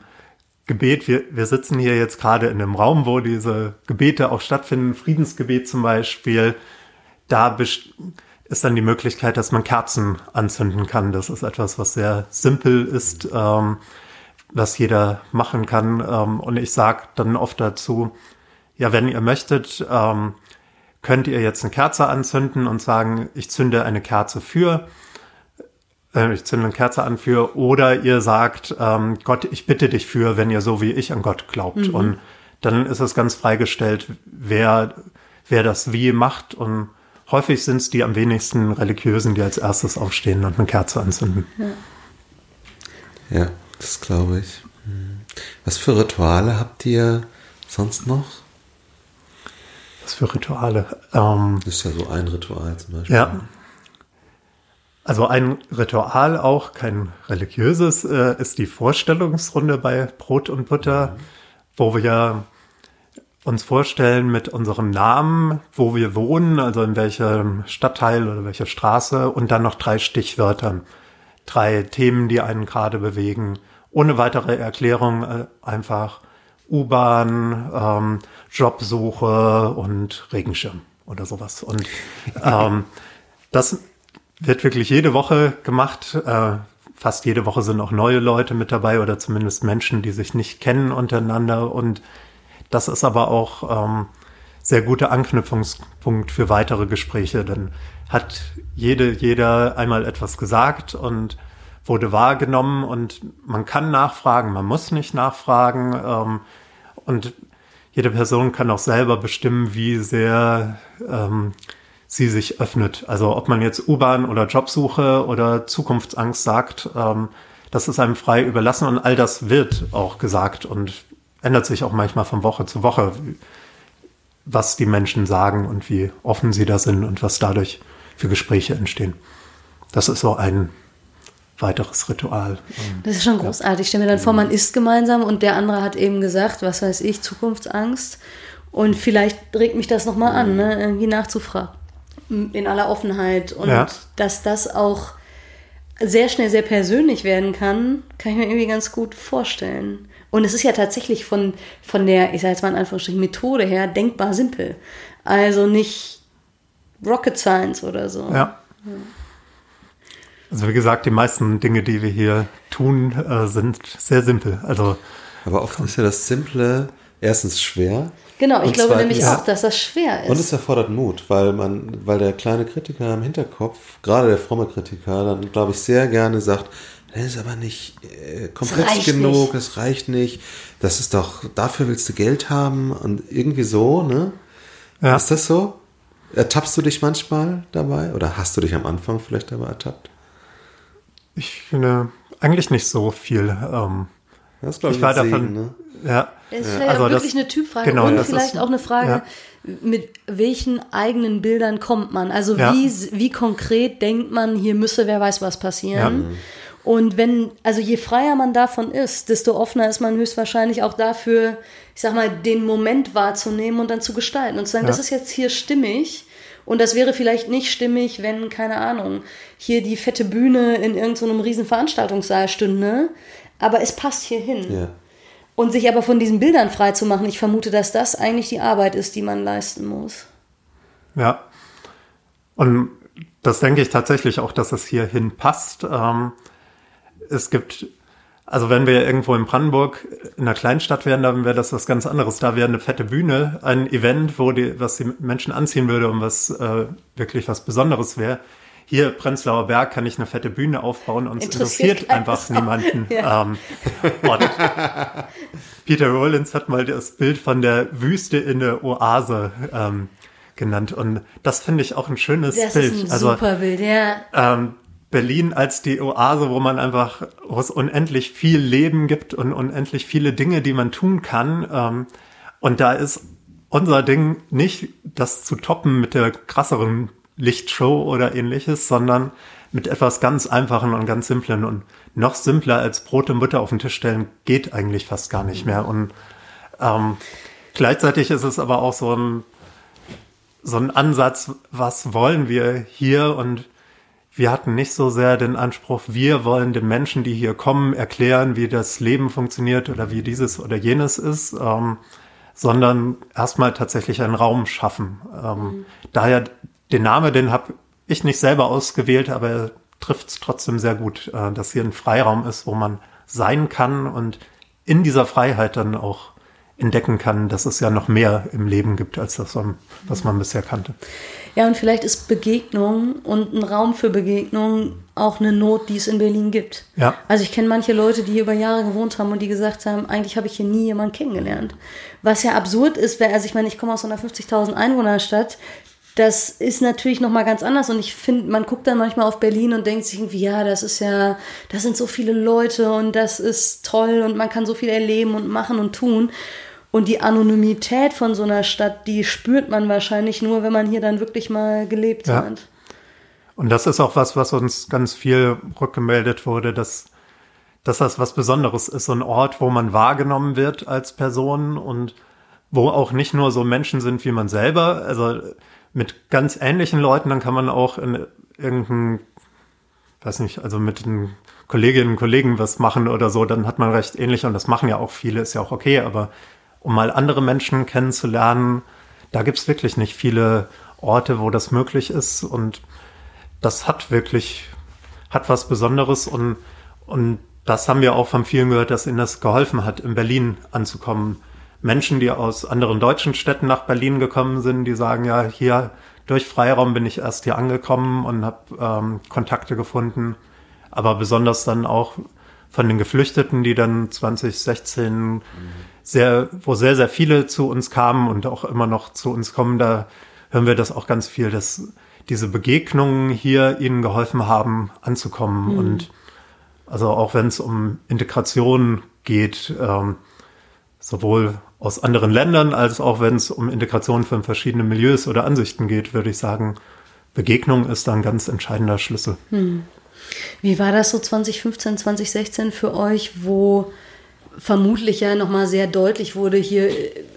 Gebet, wir, wir sitzen hier jetzt gerade in einem Raum, wo diese Gebete auch stattfinden, Friedensgebet zum Beispiel, da ist dann die Möglichkeit, dass man Kerzen anzünden kann. Das ist etwas, was sehr simpel ist, ähm, was jeder machen kann. Ähm, und ich sage dann oft dazu, ja, wenn ihr möchtet, ähm, könnt ihr jetzt eine Kerze anzünden und sagen, ich zünde eine Kerze für, äh, ich zünde eine Kerze an für, oder ihr sagt, ähm, Gott, ich bitte dich für, wenn ihr so wie ich an Gott glaubt. Mhm. Und dann ist es ganz freigestellt, wer, wer das wie macht. Und häufig sind es die am wenigsten religiösen, die als erstes aufstehen und eine Kerze anzünden. Ja, ja das glaube ich. Hm. Was für Rituale habt ihr sonst noch? Was für Rituale? Ähm, das ist ja so ein Ritual zum Beispiel. Ja. Also ein Ritual auch, kein religiöses, äh, ist die Vorstellungsrunde bei Brot und Butter, mhm. wo wir uns vorstellen mit unserem Namen, wo wir wohnen, also in welchem Stadtteil oder welcher Straße und dann noch drei Stichwörtern, drei Themen, die einen gerade bewegen, ohne weitere Erklärung äh, einfach U-Bahn, ähm, Jobsuche und Regenschirm oder sowas. Und ähm, das wird wirklich jede Woche gemacht. Äh, fast jede Woche sind auch neue Leute mit dabei oder zumindest Menschen, die sich nicht kennen untereinander. Und das ist aber auch ähm, sehr guter Anknüpfungspunkt für weitere Gespräche. Dann hat jede, jeder einmal etwas gesagt und wurde wahrgenommen und man kann nachfragen, man muss nicht nachfragen ähm, und jede Person kann auch selber bestimmen, wie sehr ähm, sie sich öffnet. Also ob man jetzt U-Bahn oder Jobsuche oder Zukunftsangst sagt, ähm, das ist einem frei überlassen und all das wird auch gesagt und ändert sich auch manchmal von Woche zu Woche, was die Menschen sagen und wie offen sie da sind und was dadurch für Gespräche entstehen. Das ist so ein weiteres Ritual. Das ist schon großartig. Ich stelle mir dann vor, man isst gemeinsam und der andere hat eben gesagt, was weiß ich, Zukunftsangst. Und vielleicht regt mich das nochmal an, ne? irgendwie nachzufragen. In aller Offenheit. Und ja. dass das auch sehr schnell sehr persönlich werden kann, kann ich mir irgendwie ganz gut vorstellen. Und es ist ja tatsächlich von, von der, ich sage jetzt mal in Anführungsstrichen, Methode her denkbar simpel. Also nicht Rocket Science oder so. Ja. Also wie gesagt, die meisten Dinge, die wir hier tun, äh, sind sehr simpel. Also Aber oft ist ja das Simple erstens schwer. Genau, ich glaube zweitens- nämlich auch, dass das schwer ist. Und es erfordert Mut, weil man, weil der kleine Kritiker im Hinterkopf, gerade der fromme Kritiker, dann glaube ich sehr gerne sagt, das ist aber nicht äh, komplex genug, nicht. es reicht nicht, das ist doch, dafür willst du Geld haben und irgendwie so, ne? ja, Ist das so? Ertappst du dich manchmal dabei oder hast du dich am Anfang vielleicht dabei ertappt? ich finde eigentlich nicht so viel. Ähm, Das ich, war ein davon, Segen, ne? ja, Es ist vielleicht Also auch das- wirklich eine Typfrage genau, und das vielleicht ist- auch eine Frage, ja. mit welchen eigenen Bildern kommt man? Also Ja. wie, wie konkret denkt man, hier müsse wer weiß was passieren? Und wenn, also je freier man davon ist, desto offener ist man höchstwahrscheinlich auch dafür, ich sag mal, den Moment wahrzunehmen und dann zu gestalten und zu sagen, Ja. das ist jetzt hier stimmig. Und das wäre vielleicht nicht stimmig, wenn, keine Ahnung, hier die fette Bühne in irgendeinem so riesen Veranstaltungssaal stünde. Aber es passt hier hin. Ja. Und sich aber von diesen Bildern frei zu machen, ich vermute, dass das eigentlich die Arbeit ist, die man leisten muss. Ja. Und das denke ich tatsächlich auch, dass es hierhin passt. Ähm, es gibt, also wenn wir irgendwo in Brandenburg in einer Kleinstadt wären, dann wäre das was ganz anderes. Da wäre eine fette Bühne, ein Event, wo die, was die Menschen anziehen würde und was äh, wirklich was Besonderes wäre. Hier, Prenzlauer Berg, kann ich eine fette Bühne aufbauen und es Interessiert interessiert einfach niemanden. Ja. Ähm, Peter Rollins hat mal das Bild von der Wüste in der Oase ähm, genannt. Und das finde ich auch ein schönes Das Bild. ist ein also super Bild, ja. ähm, Berlin als die Oase, wo man einfach, wo es unendlich viel Leben gibt und unendlich viele Dinge, die man tun kann. Ähm, und da ist unser Ding nicht das zu toppen mit der krasseren Lichtshow oder ähnliches, sondern mit etwas ganz Einfachen und ganz Simplen. Und noch simpler als Brot und Butter auf den Tisch stellen geht eigentlich fast gar nicht mehr. Und ähm, gleichzeitig ist es aber auch so ein, so ein Ansatz, was wollen wir hier? Und wir hatten nicht so sehr den Anspruch, wir wollen den Menschen, die hier kommen, erklären, wie das Leben funktioniert oder wie dieses oder jenes ist, ähm, sondern erstmal tatsächlich einen Raum schaffen. Ähm, Daher den Namen, den habe ich nicht selber ausgewählt, aber er trifft es trotzdem sehr gut, äh, dass hier ein Freiraum ist, wo man sein kann und in dieser Freiheit dann auch entdecken kann, dass es ja noch mehr im Leben gibt, als das, was man bisher kannte. Ja, und vielleicht ist Begegnung und ein Raum für Begegnung auch eine Not, die es in Berlin gibt. Ja. Also ich kenne manche Leute, die hier über Jahre gewohnt haben und die gesagt haben, eigentlich habe ich hier nie jemanden kennengelernt. Was ja absurd ist, weil, also ich meine, ich komme aus so einer 50.000 Einwohnerstadt. Das ist natürlich noch mal ganz anders und ich finde, man guckt dann manchmal auf Berlin und denkt sich irgendwie, ja, das ist ja, das sind so viele Leute und das ist toll und man kann so viel erleben und machen und tun. Und die Anonymität von so einer Stadt, die spürt man wahrscheinlich nur, wenn man hier dann wirklich mal gelebt Ja. hat. Und das ist auch was, was uns ganz viel rückgemeldet wurde, dass, dass das was Besonderes ist, so ein Ort, wo man wahrgenommen wird als Person und wo auch nicht nur so Menschen sind wie man selber, also mit ganz ähnlichen Leuten, dann kann man auch in irgendeinem, weiß nicht, also mit den Kolleginnen und Kollegen was machen oder so, dann hat man recht ähnlich und das machen ja auch viele, ist ja auch okay, aber um mal andere Menschen kennenzulernen, da gibt's wirklich nicht viele Orte, wo das möglich ist und das hat wirklich, hat was Besonderes und, und das haben wir auch von vielen gehört, dass ihnen das geholfen hat, in Berlin anzukommen. Menschen, die aus anderen deutschen Städten nach Berlin gekommen sind, die sagen, ja, hier durch Freiraum bin ich erst hier angekommen und habe ähm, Kontakte gefunden. Aber besonders dann auch von den Geflüchteten, die dann 2016 sehr, wo sehr, sehr viele zu uns kamen und auch immer noch zu uns kommen, da hören wir das auch ganz viel, dass diese Begegnungen hier ihnen geholfen haben, anzukommen. Und also auch wenn es um Integration geht, ähm, sowohl aus anderen Ländern als auch wenn es um Integration von verschiedenen Milieus oder Ansichten geht, würde ich sagen, Begegnung ist da ein ganz entscheidender Schlüssel. Wie war das so 2015, 2016 für euch? Wo vermutlich ja nochmal sehr deutlich wurde, hier,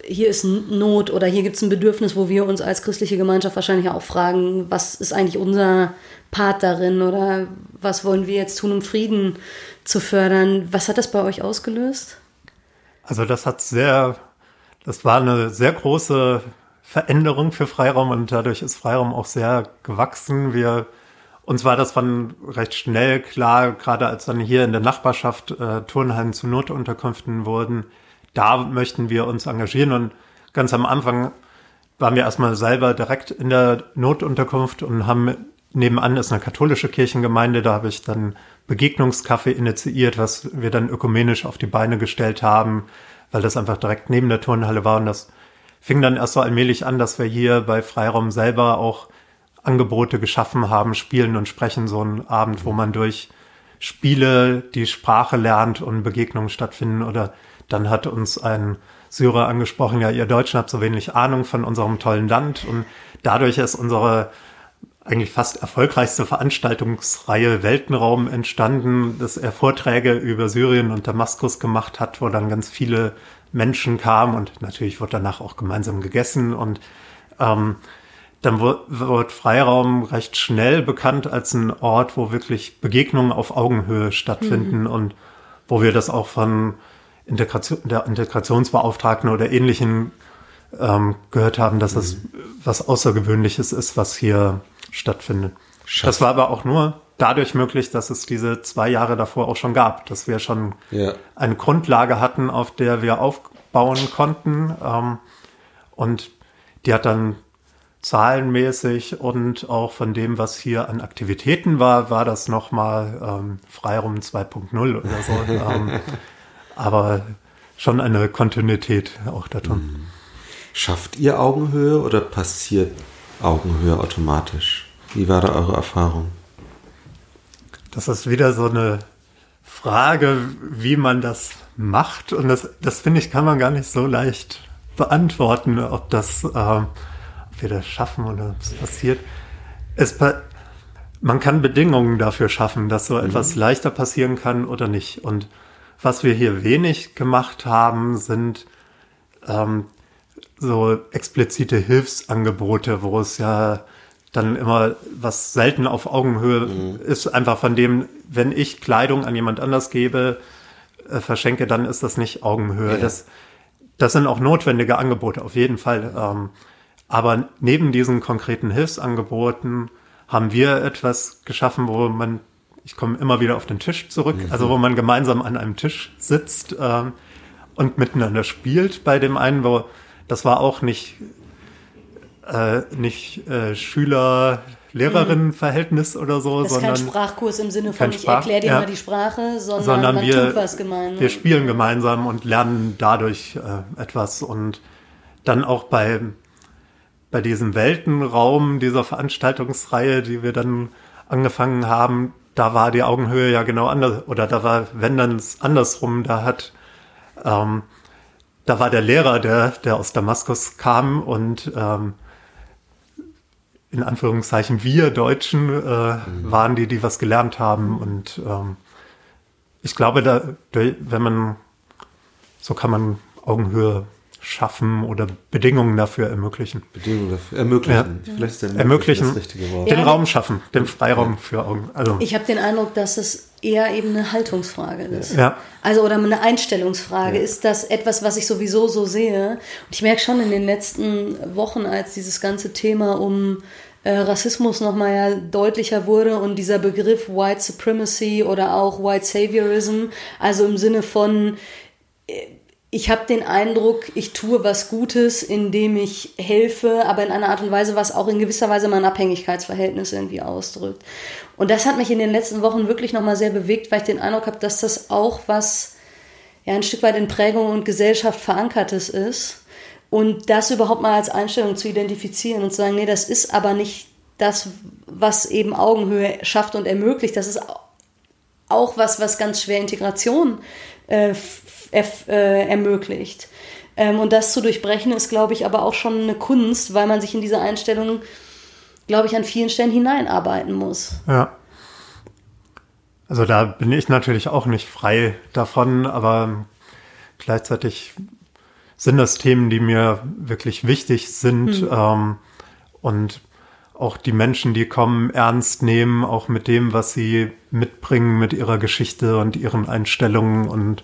hier ist Not oder hier gibt es ein Bedürfnis, wo wir uns als christliche Gemeinschaft wahrscheinlich auch fragen, was ist eigentlich unser Part darin oder was wollen wir jetzt tun, um Frieden zu fördern. Was hat das bei euch ausgelöst? Also das hat sehr, das war eine sehr große Veränderung für Freiraum und dadurch ist Freiraum auch sehr gewachsen. Wir uns war das dann recht schnell klar, gerade als dann hier in der Nachbarschaft äh, Turnhallen zu Notunterkünften wurden, da möchten wir uns engagieren. Und ganz am Anfang waren wir erstmal selber direkt in der Notunterkunft und haben nebenan ist eine katholische Kirchengemeinde, da habe ich dann Begegnungskaffee initiiert, was wir dann ökumenisch auf die Beine gestellt haben, weil das einfach direkt neben der Turnhalle war. Und das fing dann erst so allmählich an, dass wir hier bei Freiraum selber auch Angebote geschaffen haben, Spielen und Sprechen, so ein Abend, wo man durch Spiele die Sprache lernt und Begegnungen stattfinden. Oder dann hat uns ein Syrer angesprochen, ja, ihr Deutschen habt so wenig Ahnung von unserem tollen Land. Und dadurch ist unsere eigentlich fast erfolgreichste Veranstaltungsreihe Weltenraum entstanden, dass er Vorträge über Syrien und Damaskus gemacht hat, wo dann ganz viele Menschen kamen und natürlich wurde danach auch gemeinsam gegessen und ähm, dann wird Freiraum recht schnell bekannt als ein Ort, wo wirklich Begegnungen auf Augenhöhe stattfinden mhm. und wo wir das auch von Integration, der Integrationsbeauftragten oder ähnlichen ähm, gehört haben, dass mhm. es was Außergewöhnliches ist, was hier stattfindet. Schaff. Das war aber auch nur dadurch möglich, dass es diese zwei Jahre davor auch schon gab, dass wir schon ja. eine Grundlage hatten, auf der wir aufbauen konnten. Ähm, und die hat dann zahlenmäßig und auch von dem, was hier an Aktivitäten war, war das nochmal ähm, Freiraum 2.0 oder so. ähm, aber schon eine Kontinuität auch da drin. Mhm. Schafft ihr Augenhöhe oder passiert Augenhöhe automatisch? Wie war da eure Erfahrung? Das ist wieder so eine Frage, wie man das macht. Und das, das finde ich, kann man gar nicht so leicht beantworten, ob das äh, wir das schaffen oder es passiert. Es man kann Bedingungen dafür schaffen, dass so mhm. etwas leichter passieren kann oder nicht. Und was wir hier wenig gemacht haben, sind ähm, so explizite Hilfsangebote, wo es ja dann immer was selten auf Augenhöhe mhm. ist, einfach von dem, wenn ich Kleidung an jemand anders gebe, äh, verschenke, dann ist das nicht Augenhöhe. Ja. Das, das sind auch notwendige Angebote, auf jeden Fall. Ähm, aber neben diesen konkreten Hilfsangeboten haben wir etwas geschaffen, wo man, ich komme immer wieder auf den Tisch zurück, mhm. also wo man gemeinsam an einem Tisch sitzt ähm, und miteinander spielt. Bei dem einen, wo das war auch nicht äh, nicht äh, Schüler Lehrerinnen-Verhältnis oder so, das ist sondern kein Sprachkurs im Sinne von ich erkläre dir ja, mal die Sprache, sondern, sondern man wir, tut was gemeinsam. Wir spielen gemeinsam und lernen dadurch äh, etwas und dann auch bei bei diesem Weltenraum dieser Veranstaltungsreihe, die wir dann angefangen haben, da war die Augenhöhe ja genau anders, oder da war, wenn dann andersrum, da hat, ähm, da war der Lehrer, der, der aus Damaskus kam und ähm, in Anführungszeichen wir Deutschen äh, mhm. waren die, die was gelernt haben und ähm, ich glaube, da, wenn man, so kann man Augenhöhe schaffen oder Bedingungen dafür ermöglichen. Bedingungen dafür ermöglichen. Ja. Vielleicht ist ermöglichen, das richtige Wort. Den ja, Raum schaffen, den Freiraum ja. für Augen. Also ich habe den Eindruck, dass es eher eben eine Haltungsfrage ist. Ja. Also oder eine Einstellungsfrage. Ist das etwas, was ich sowieso so sehe? Und ich merke schon in den letzten Wochen, als dieses ganze Thema um äh, Rassismus nochmal ja deutlicher wurde und dieser Begriff White Supremacy oder auch White Saviorism, also im Sinne von äh, ich habe den Eindruck, ich tue was Gutes, indem ich helfe, aber in einer Art und Weise, was auch in gewisser Weise mein Abhängigkeitsverhältnis irgendwie ausdrückt. Und das hat mich in den letzten Wochen wirklich nochmal sehr bewegt, weil ich den Eindruck habe, dass das auch was ja ein Stück weit in Prägung und Gesellschaft verankertes ist. Und das überhaupt mal als Einstellung zu identifizieren und zu sagen, nee, das ist aber nicht das, was eben Augenhöhe schafft und ermöglicht. Das ist auch was, was ganz schwer Integration äh, äh, ermöglicht. Ähm, und das zu durchbrechen ist, glaube ich, aber auch schon eine Kunst, weil man sich in diese Einstellung, glaube ich, an vielen Stellen hineinarbeiten muss. Ja. Also da bin ich natürlich auch nicht frei davon, aber gleichzeitig sind das Themen, die mir wirklich wichtig sind mhm. ähm, und auch die Menschen, die kommen, ernst nehmen, auch mit dem, was sie mitbringen, mit ihrer Geschichte und ihren Einstellungen und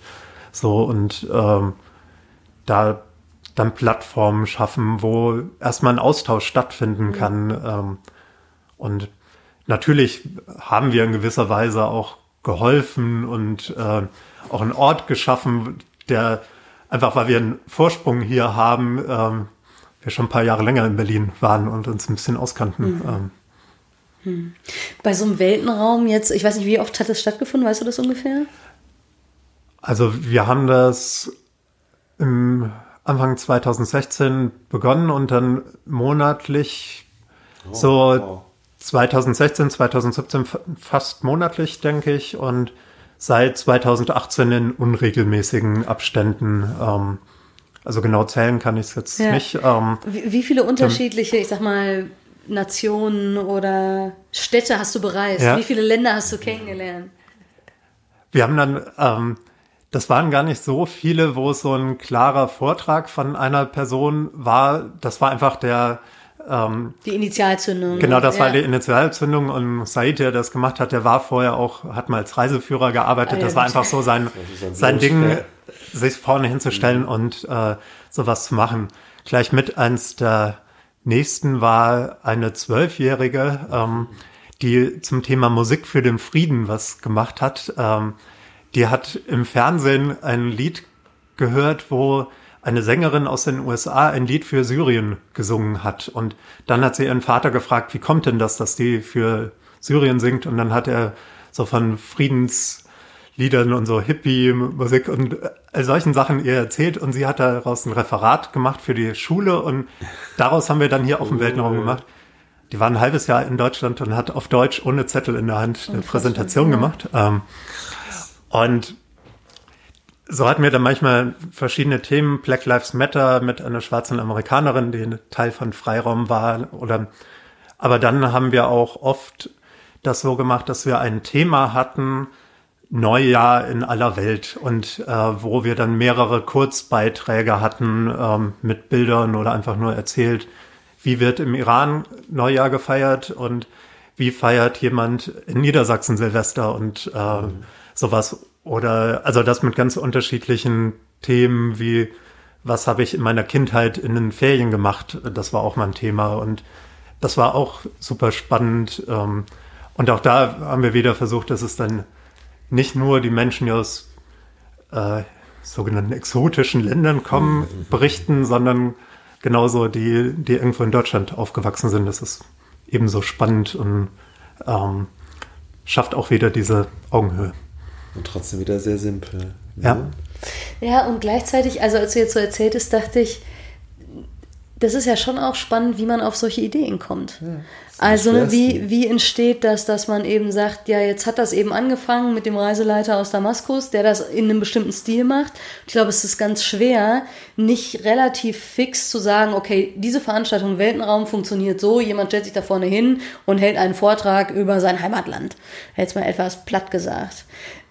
so und ähm, da dann Plattformen schaffen, wo erstmal ein Austausch stattfinden kann. Ähm, und natürlich haben wir in gewisser Weise auch geholfen und äh, auch einen Ort geschaffen, der einfach, weil wir einen Vorsprung hier haben, ähm, wir schon ein paar Jahre länger in Berlin waren und uns ein bisschen auskannten. Mhm. Ähm. Hm. Bei so einem Weltenraum jetzt, ich weiß nicht, wie oft hat das stattgefunden, weißt du das ungefähr? Also wir haben das im Anfang 2016 begonnen und dann monatlich oh, so wow. 2016, 2017 fast monatlich, denke ich, und seit 2018 in unregelmäßigen Abständen. Ähm, also genau zählen kann ich es jetzt ja. nicht. Ähm, wie, wie, viele unterschiedliche, ich sag mal, Nationen oder Städte hast du bereist? Ja. Wie viele Länder hast du kennengelernt? Wir haben dann ähm, das waren gar nicht so viele, wo es so ein klarer Vortrag von einer Person war. Das war einfach der ähm, die Initialzündung. Genau, das ja. war die Initialzündung und Said, der das gemacht hat, der war vorher auch, hat mal als Reiseführer gearbeitet. Ah, ja, das war einfach so sein, sein Ding, sich vorne hinzustellen mhm. und äh, sowas zu machen. Gleich mit eins der nächsten war eine Zwölfjährige, ähm, die zum Thema Musik für den Frieden was gemacht hat. Ähm, die hat im Fernsehen ein Lied gehört, wo eine Sängerin aus den USA ein Lied für Syrien gesungen hat. Und dann hat sie ihren Vater gefragt, wie kommt denn das, dass die für Syrien singt? Und dann hat er so von Friedensliedern und so Hippie-Musik und all solchen Sachen ihr erzählt. Und sie hat daraus ein Referat gemacht für die Schule. Und daraus haben wir dann hier auch im Weltenraum gemacht. Die war ein halbes Jahr in Deutschland und hat auf Deutsch ohne Zettel in der Hand eine Präsentation gemacht. Ähm, und so hatten wir dann manchmal verschiedene Themen. Black Lives Matter mit einer schwarzen Amerikanerin, die Teil von Freiraum war. Oder, aber dann haben wir auch oft das so gemacht, dass wir ein Thema hatten, Neujahr in aller Welt und äh, wo wir dann mehrere Kurzbeiträge hatten ähm, mit Bildern oder einfach nur erzählt, wie wird im Iran Neujahr gefeiert und wie feiert jemand in Niedersachsen Silvester und äh, mhm sowas. Oder also das mit ganz unterschiedlichen Themen wie was habe ich in meiner Kindheit in den Ferien gemacht? Das war auch mal ein Thema und das war auch super spannend. Ähm, und auch da haben wir wieder versucht, dass es dann nicht nur die Menschen, die aus äh, sogenannten exotischen Ländern kommen, mhm. berichten, sondern genauso die, die irgendwo in Deutschland aufgewachsen sind. Das ist ebenso spannend und ähm, schafft auch wieder diese Augenhöhe. Und trotzdem wieder sehr simpel. Ne? Ja. Ja, und gleichzeitig, also als du jetzt so erzähltest, dachte ich, das ist ja schon auch spannend, wie man auf solche Ideen kommt. Ja, also wie, wie entsteht das, dass man eben sagt, ja, jetzt hat das eben angefangen mit dem Reiseleiter aus Damaskus, der das in einem bestimmten Stil macht. Ich glaube, es ist ganz schwer, nicht relativ fix zu sagen, okay, diese Veranstaltung im Weltenraum funktioniert so, jemand stellt sich da vorne hin und hält einen Vortrag über sein Heimatland. Jetzt mal etwas platt gesagt.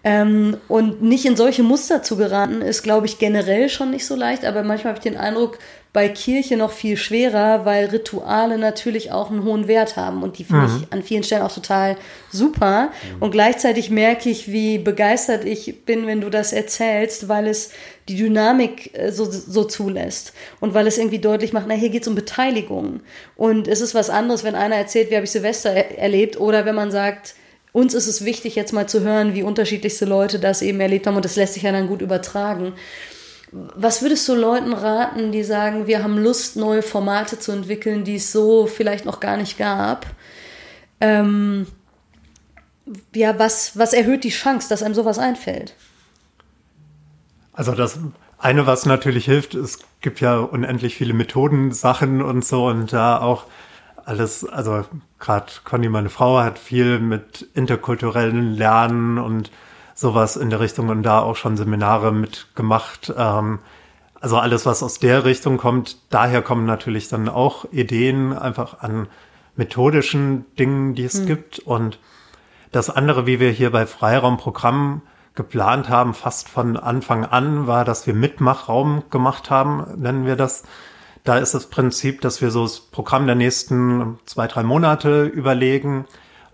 Ähm, und nicht in solche Muster zu geraten, ist, glaube ich, generell schon nicht so leicht. Aber manchmal habe ich den Eindruck, bei Kirche noch viel schwerer, weil Rituale natürlich auch einen hohen Wert haben. Und die finde mhm. ich an vielen Stellen auch total super. Und gleichzeitig merke ich, wie begeistert ich bin, wenn du das erzählst, weil es die Dynamik äh, so, so zulässt. Und weil es irgendwie deutlich macht, na, hier geht es um Beteiligung. Und es ist was anderes, wenn einer erzählt, wie habe ich Silvester er erlebt, oder wenn man sagt, uns ist es wichtig, jetzt mal zu hören, wie unterschiedlichste Leute das eben erlebt haben und das lässt sich ja dann gut übertragen. Was würdest du Leuten raten, die sagen, wir haben Lust, neue Formate zu entwickeln, die es so vielleicht noch gar nicht gab? Ähm, ja, was, was erhöht die Chance, dass einem sowas einfällt? Also das eine, was natürlich hilft, es gibt ja unendlich viele Methoden, Sachen und so und da auch alles, also gerade Conny, meine Frau, hat viel mit interkulturellen Lernen und sowas in der Richtung und da auch schon Seminare mitgemacht. Ähm, also alles, was aus der Richtung kommt, daher kommen natürlich dann auch Ideen einfach an methodischen Dingen, die es mhm. gibt. Und das andere, wie wir hier bei Freiraumprogrammen geplant haben, fast von Anfang an, war, dass wir Mitmachraum gemacht haben, nennen wir das. Da ist das Prinzip, dass wir so das Programm der nächsten zwei, drei Monate überlegen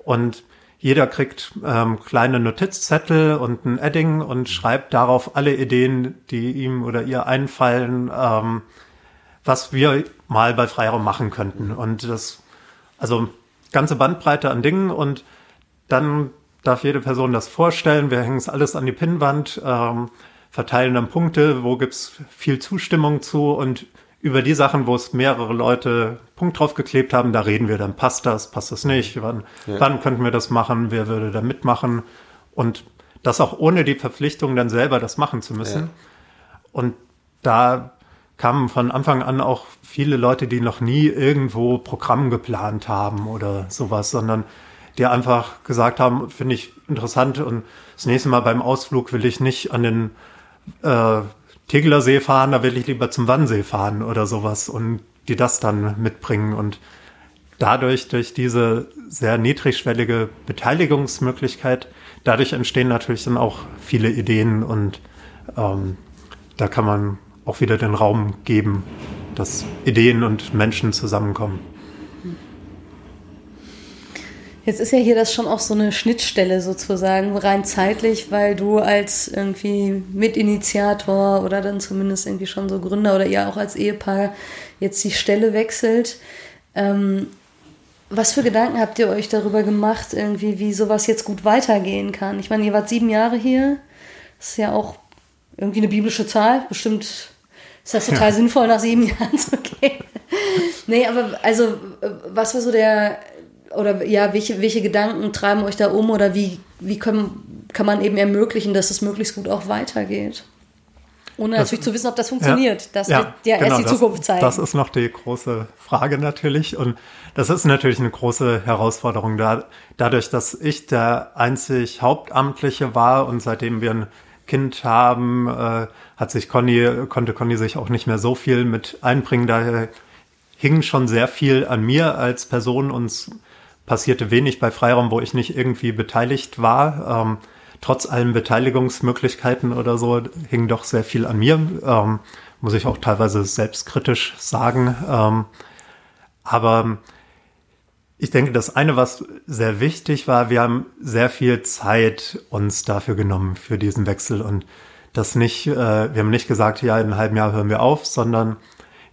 und jeder kriegt ähm, kleine Notizzettel und ein Edding und schreibt darauf alle Ideen, die ihm oder ihr einfallen, ähm, was wir mal bei Freiraum machen könnten. Und das, also ganze Bandbreite an Dingen und dann darf jede Person das vorstellen. Wir hängen es alles an die Pinnwand, ähm, verteilen dann Punkte, wo gibt's viel Zustimmung zu und über die Sachen, wo es mehrere Leute Punkt drauf geklebt haben, da reden wir dann, passt das, passt das nicht, wann, ja. wann könnten wir das machen, wer würde da mitmachen und das auch ohne die Verpflichtung dann selber das machen zu müssen. Ja. Und da kamen von Anfang an auch viele Leute, die noch nie irgendwo Programm geplant haben oder sowas, sondern die einfach gesagt haben, finde ich interessant und das nächste Mal beim Ausflug will ich nicht an den äh, Tegeler See fahren, da will ich lieber zum Wannsee fahren oder sowas und die das dann mitbringen und dadurch, durch diese sehr niedrigschwellige Beteiligungsmöglichkeit, dadurch entstehen natürlich dann auch viele Ideen und ähm, da kann man auch wieder den Raum geben, dass Ideen und Menschen zusammenkommen. Jetzt ist ja hier das schon auch so eine Schnittstelle sozusagen, rein zeitlich, weil du als irgendwie Mitinitiator oder dann zumindest irgendwie schon so Gründer oder ihr auch als Ehepaar jetzt die Stelle wechselt. Ähm, was für Gedanken habt ihr euch darüber gemacht, irgendwie, wie sowas jetzt gut weitergehen kann? Ich meine, ihr wart sieben Jahre hier. Das ist ja auch irgendwie eine biblische Zahl. Bestimmt ist das total ja. sinnvoll, nach sieben Jahren zu gehen. nee, aber also, was war so der, oder ja, welche, welche Gedanken treiben euch da um oder wie, wie können, kann man eben ermöglichen, dass es möglichst gut auch weitergeht? Ohne das, natürlich zu wissen, ob das funktioniert. Ja, das ja, wird ja genau, erst die das, Zukunft zeigen. Das ist noch die große Frage natürlich. Und das ist natürlich eine große Herausforderung. Da, dadurch, dass ich der einzig Hauptamtliche war und seitdem wir ein Kind haben, äh, hat sich Conny, konnte Conny sich auch nicht mehr so viel mit einbringen. Daher hing schon sehr viel an mir als Person. Uns passierte wenig bei Freiraum, wo ich nicht irgendwie beteiligt war. Ähm, trotz allen Beteiligungsmöglichkeiten oder so hing doch sehr viel an mir. Ähm, muss ich auch teilweise selbstkritisch sagen. Ähm, aber ich denke, das eine, was sehr wichtig war, wir haben sehr viel Zeit uns dafür genommen, für diesen Wechsel und das nicht, äh, wir haben nicht gesagt, ja, in einem halben Jahr hören wir auf, sondern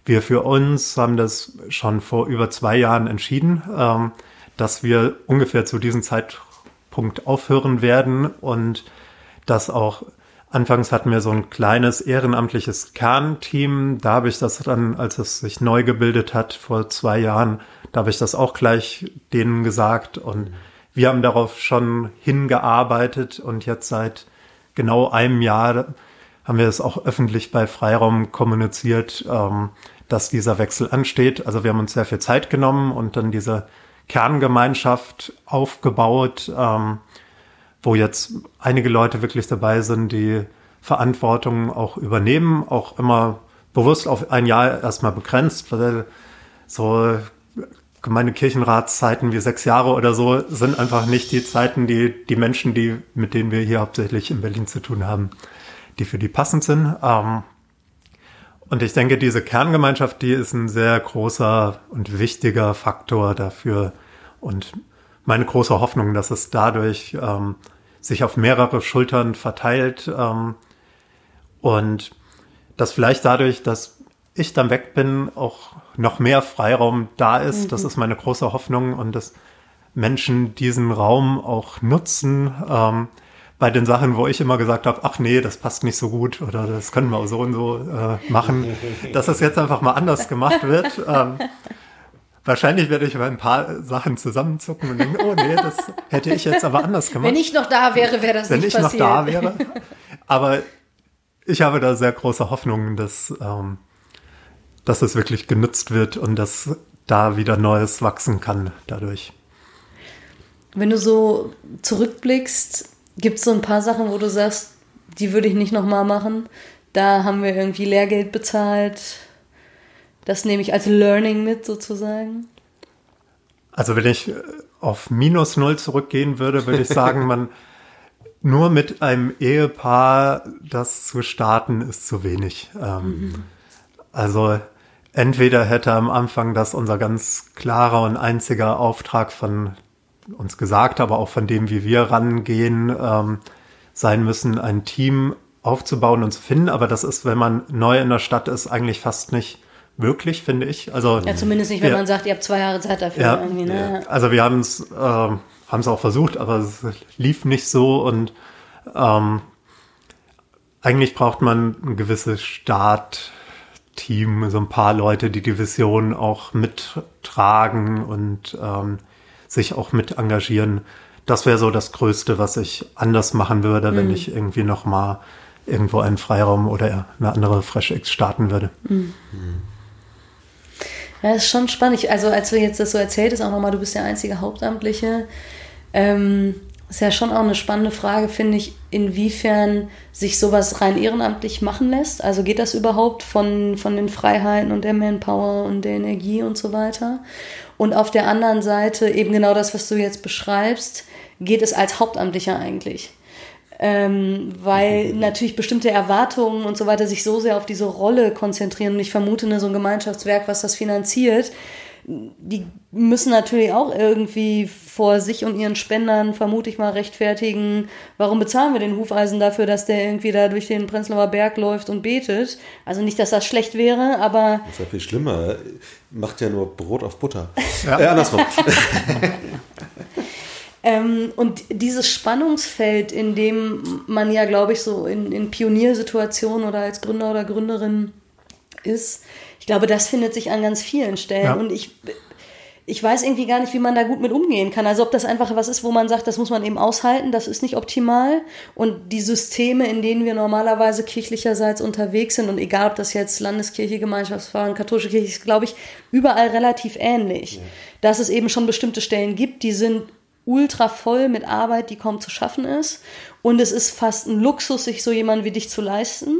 wir für uns haben das schon vor über zwei Jahren entschieden, ähm, dass wir ungefähr zu diesem Zeitpunkt aufhören werden und dass auch anfangs hatten wir so ein kleines ehrenamtliches Kernteam. Da habe ich das dann, als es sich neu gebildet hat vor zwei Jahren, da habe ich das auch gleich denen gesagt und wir haben darauf schon hingearbeitet und jetzt seit genau einem Jahr haben wir es auch öffentlich bei Freiraum kommuniziert, ähm, dass dieser Wechsel ansteht. Also wir haben uns sehr viel Zeit genommen und dann diese Kerngemeinschaft aufgebaut, ähm, wo jetzt einige Leute wirklich dabei sind, die Verantwortung auch übernehmen, auch immer bewusst auf ein Jahr erstmal begrenzt, weil so gemeine Kirchenratszeiten wie sechs Jahre oder so sind einfach nicht die Zeiten, die die Menschen, die mit denen wir hier hauptsächlich in Berlin zu tun haben, die für die passend sind. Ähm, und ich denke, diese Kerngemeinschaft, die ist ein sehr großer und wichtiger Faktor dafür. Und meine große Hoffnung, dass es dadurch ähm, sich auf mehrere Schultern verteilt ähm, und dass vielleicht dadurch, dass ich dann weg bin, auch noch mehr Freiraum da ist. Mhm. Das ist meine große Hoffnung und dass Menschen diesen Raum auch nutzen. Ähm, bei den Sachen, wo ich immer gesagt habe, ach nee, das passt nicht so gut oder das können wir so und so äh, machen, dass es jetzt einfach mal anders gemacht wird. Ähm, wahrscheinlich werde ich über ein paar Sachen zusammenzucken und denken, oh nee, das hätte ich jetzt aber anders gemacht. Wenn ich noch da wäre, wäre das Wenn nicht passiert. Wenn ich noch da wäre. Aber ich habe da sehr große Hoffnungen, dass ähm, dass es wirklich genutzt wird und dass da wieder Neues wachsen kann dadurch. Wenn du so zurückblickst, gibt es so ein paar Sachen, wo du sagst, die würde ich nicht nochmal machen. Da haben wir irgendwie Lehrgeld bezahlt. Das nehme ich als Learning mit sozusagen. Also wenn ich auf minus null zurückgehen würde, würde ich sagen, man nur mit einem Ehepaar das zu starten, ist zu wenig. Ähm, mhm. Also entweder hätte am Anfang das unser ganz klarer und einziger Auftrag von uns gesagt, aber auch von dem, wie wir rangehen, ähm, sein müssen, ein Team aufzubauen und zu finden. Aber das ist, wenn man neu in der Stadt ist, eigentlich fast nicht wirklich, finde ich. Also ja, zumindest nicht, wenn wir, man sagt, ihr habt zwei Jahre Zeit dafür. Ja, ne? Also wir haben es äh, haben es auch versucht, aber es lief nicht so und ähm, eigentlich braucht man ein gewisses Startteam, so ein paar Leute, die die Vision auch mittragen und ähm, sich auch mit engagieren. Das wäre so das Größte, was ich anders machen würde, wenn mhm. ich irgendwie noch mal irgendwo einen Freiraum oder eine andere FreshX starten würde. Mhm. Ja, das ist schon spannend. Also als du jetzt das so erzählt hast, auch nochmal, du bist der einzige Hauptamtliche. Ähm, ist ja schon auch eine spannende Frage, finde ich, inwiefern sich sowas rein ehrenamtlich machen lässt. Also geht das überhaupt von, von den Freiheiten und der Manpower und der Energie und so weiter? Und auf der anderen Seite eben genau das, was du jetzt beschreibst, geht es als Hauptamtlicher eigentlich? Ähm, weil natürlich bestimmte Erwartungen und so weiter sich so sehr auf diese Rolle konzentrieren. Und ich vermute, ne, so ein Gemeinschaftswerk, was das finanziert, die müssen natürlich auch irgendwie vor sich und ihren Spendern, vermute ich mal, rechtfertigen, warum bezahlen wir den Hufeisen dafür, dass der irgendwie da durch den Prenzlauer Berg läuft und betet. Also nicht, dass das schlecht wäre, aber... Das ist ja viel schlimmer. Macht ja nur Brot auf Butter. Ja, ja andersrum. ähm, und dieses Spannungsfeld, in dem man ja, glaube ich, so in, in Pioniersituationen oder als Gründer oder Gründerin ist, ich glaube, das findet sich an ganz vielen Stellen. Ja. Und ich, ich weiß irgendwie gar nicht, wie man da gut mit umgehen kann. Also ob das einfach was ist, wo man sagt, das muss man eben aushalten, das ist nicht optimal. Und die Systeme, in denen wir normalerweise kirchlicherseits unterwegs sind, und egal ob das jetzt Landeskirche, Gemeinschaftsverein, katholische Kirche ist, glaube ich, überall relativ ähnlich. Ja. Dass es eben schon bestimmte Stellen gibt, die sind ultra voll mit Arbeit, die kaum zu schaffen ist. Und es ist fast ein Luxus, sich so jemanden wie dich zu leisten.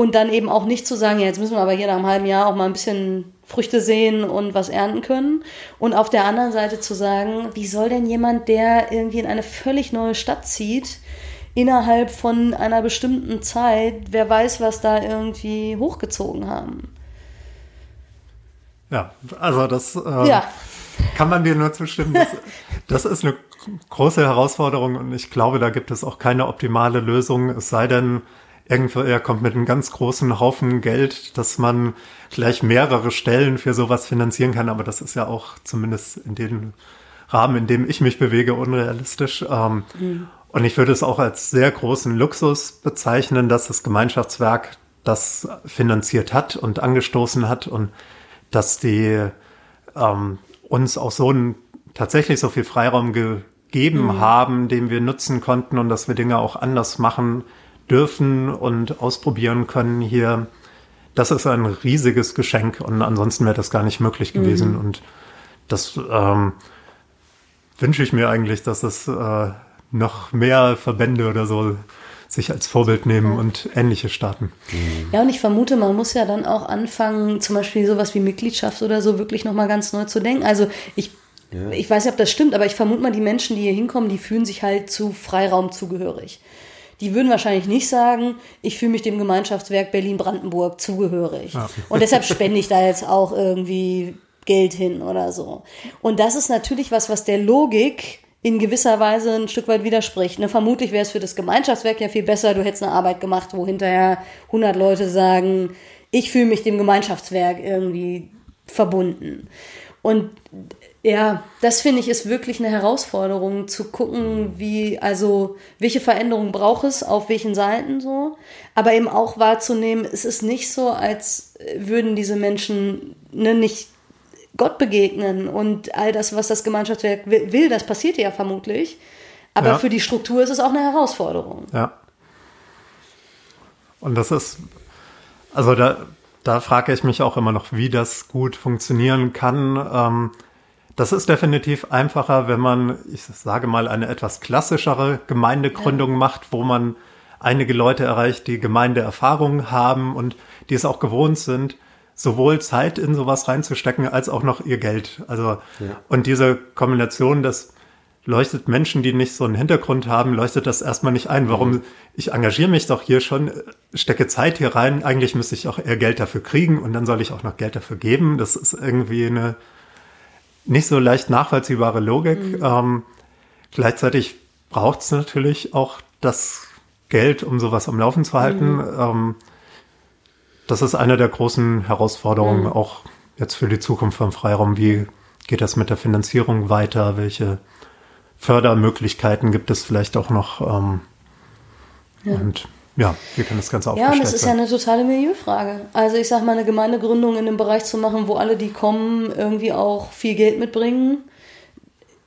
Und dann eben auch nicht zu sagen, ja, jetzt müssen wir aber hier nach einem halben Jahr auch mal ein bisschen Früchte sehen und was ernten können. Und auf der anderen Seite zu sagen, wie soll denn jemand, der irgendwie in eine völlig neue Stadt zieht, innerhalb von einer bestimmten Zeit, wer weiß, was da irgendwie hochgezogen haben. Ja, also das äh, ja. kann man dir nur zustimmen. Das, das ist eine große Herausforderung und ich glaube, da gibt es auch keine optimale Lösung, es sei denn, irgendwo, er kommt mit einem ganz großen Haufen Geld, dass man gleich mehrere Stellen für sowas finanzieren kann. Aber das ist ja auch zumindest in dem Rahmen, in dem ich mich bewege, unrealistisch. Ähm, mhm. Und ich würde es auch als sehr großen Luxus bezeichnen, dass das Gemeinschaftswerk das finanziert hat und angestoßen hat und dass die ähm, uns auch so ein, tatsächlich so viel Freiraum gegeben mhm. haben, den wir nutzen konnten und dass wir Dinge auch anders machen dürfen und ausprobieren können hier. Das ist ein riesiges Geschenk und ansonsten wäre das gar nicht möglich gewesen. Mhm. Und das ähm, wünsche ich mir eigentlich, dass es äh, noch mehr Verbände oder so sich als Vorbild nehmen und ähnliche starten. Ja, und ich vermute, man muss ja dann auch anfangen, zum Beispiel sowas wie Mitgliedschaft oder so wirklich nochmal ganz neu zu denken. Also ich, ja. ich weiß nicht, ob das stimmt, aber ich vermute mal, die Menschen, die hier hinkommen, die fühlen sich halt zu Freiraum zugehörig die würden wahrscheinlich nicht sagen, ich fühle mich dem Gemeinschaftswerk Berlin-Brandenburg zugehörig. Ja. Und deshalb spende ich da jetzt auch irgendwie Geld hin oder so. Und das ist natürlich was, was der Logik in gewisser Weise ein Stück weit widerspricht. Ne, vermutlich wäre es für das Gemeinschaftswerk ja viel besser, du hättest eine Arbeit gemacht, wo hinterher 100 Leute sagen, ich fühle mich dem Gemeinschaftswerk irgendwie verbunden. Und ja, das finde ich ist wirklich eine Herausforderung zu gucken, wie, also, welche Veränderungen braucht es, auf welchen Seiten so, aber eben auch wahrzunehmen, es ist nicht so, als würden diese Menschen ne, nicht Gott begegnen und all das, was das Gemeinschaftswerk will, das passiert ja vermutlich. Aber ja. für die Struktur ist es auch eine Herausforderung. Ja. Und das ist, also da, da frage ich mich auch immer noch, wie das gut funktionieren kann. Ähm, das ist definitiv einfacher, wenn man, ich sage mal, eine etwas klassischere Gemeindegründung ja. macht, wo man einige Leute erreicht, die Gemeindeerfahrung haben und die es auch gewohnt sind, sowohl Zeit in sowas reinzustecken, als auch noch ihr Geld. Also, ja. und diese Kombination des leuchtet Menschen, die nicht so einen Hintergrund haben, leuchtet das erstmal nicht ein. Warum? Ich engagiere mich doch hier schon, stecke Zeit hier rein. Eigentlich müsste ich auch eher Geld dafür kriegen und dann soll ich auch noch Geld dafür geben. Das ist irgendwie eine nicht so leicht nachvollziehbare Logik. Mhm. Ähm, gleichzeitig braucht es natürlich auch das Geld, um sowas am Laufen zu halten. Mhm. Ähm, das ist eine der großen Herausforderungen, mhm. auch jetzt für die Zukunft vom Freiraum. Wie geht das mit der Finanzierung weiter? Welche Fördermöglichkeiten gibt es vielleicht auch noch? Ähm, ja. Und ja, wie kann das Ganze aufgestellt Ja, und es ist ja eine totale Milieufrage. Also ich sag mal, eine Gemeindegründung in dem Bereich zu machen, wo alle, die kommen, irgendwie auch viel Geld mitbringen,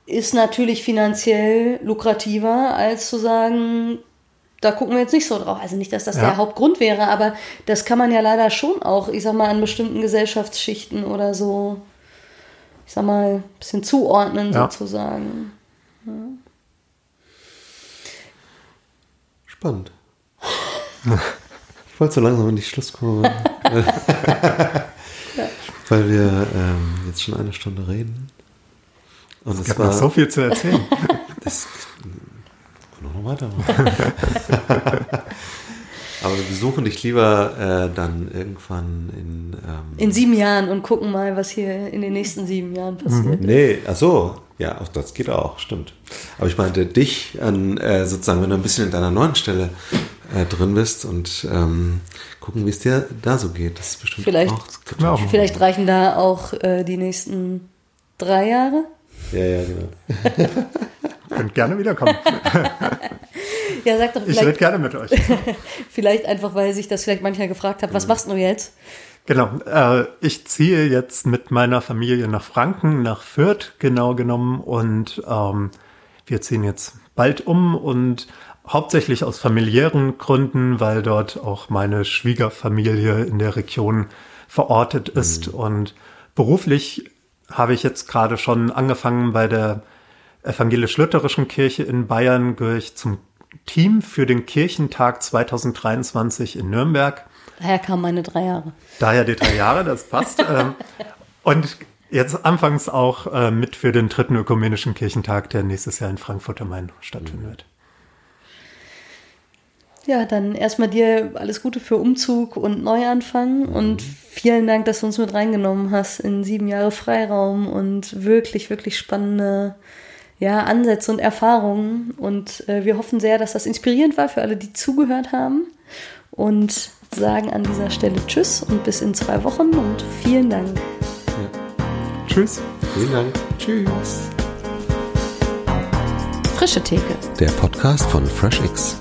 ist natürlich finanziell lukrativer, als zu sagen, da gucken wir jetzt nicht so drauf. Also nicht, dass das ja. der Hauptgrund wäre, aber das kann man ja leider schon auch, ich sag mal, an bestimmten Gesellschaftsschichten oder so, ich sag mal, ein bisschen zuordnen ja. sozusagen. Ja. Spannend. Ich wollte so langsam in die Schlusskurve. Weil wir ähm, jetzt schon eine Stunde reden. Und es, es war so viel zu erzählen. das noch weitermachen. Aber wir besuchen dich lieber äh, dann irgendwann in. Ähm in sieben Jahren und gucken mal, was hier in den nächsten sieben Jahren passiert. Mhm. Nee, ach so. Ja, auch das geht auch, stimmt. Aber ich meinte dich an, äh, sozusagen, wenn du ein bisschen in deiner neuen Stelle äh, drin bist und ähm, gucken, wie es dir da so geht. Das ist bestimmt vielleicht, auch. Vielleicht reichen da auch äh, die nächsten drei Jahre. Ja, ja, genau. Könnt gerne wiederkommen. ja, sag doch vielleicht. Ich rede gerne mit euch. vielleicht einfach, weil sich das vielleicht manchmal gefragt hat, was machst du jetzt? Genau, äh, ich ziehe jetzt mit meiner Familie nach Franken, nach Fürth genau genommen und ähm, wir ziehen jetzt bald um und hauptsächlich aus familiären Gründen, weil dort auch meine Schwiegerfamilie in der Region verortet ist mhm. und beruflich habe ich jetzt gerade schon angefangen bei der evangelisch-lutherischen Kirche in Bayern, gehöre ich zum Team für den Kirchentag 2023 in Nürnberg. Daher kamen meine drei Jahre. Daher die drei Jahre, das passt. Ähm, und jetzt anfangs auch äh, mit für den dritten ökumenischen Kirchentag, der nächstes Jahr in Frankfurt am Main stattfinden wird. Ja, dann erstmal dir alles Gute für Umzug und Neuanfang und vielen Dank, dass du uns mit reingenommen hast in sieben Jahre Freiraum und wirklich, wirklich spannende ja, Ansätze und Erfahrungen. Und äh, wir hoffen sehr, dass das inspirierend war für alle, die zugehört haben. Und sagen an dieser Stelle Tschüss und bis in zwei Wochen und vielen Dank. Ja. Tschüss. Vielen Dank. Tschüss. Frische Theke. Der Podcast von FreshX.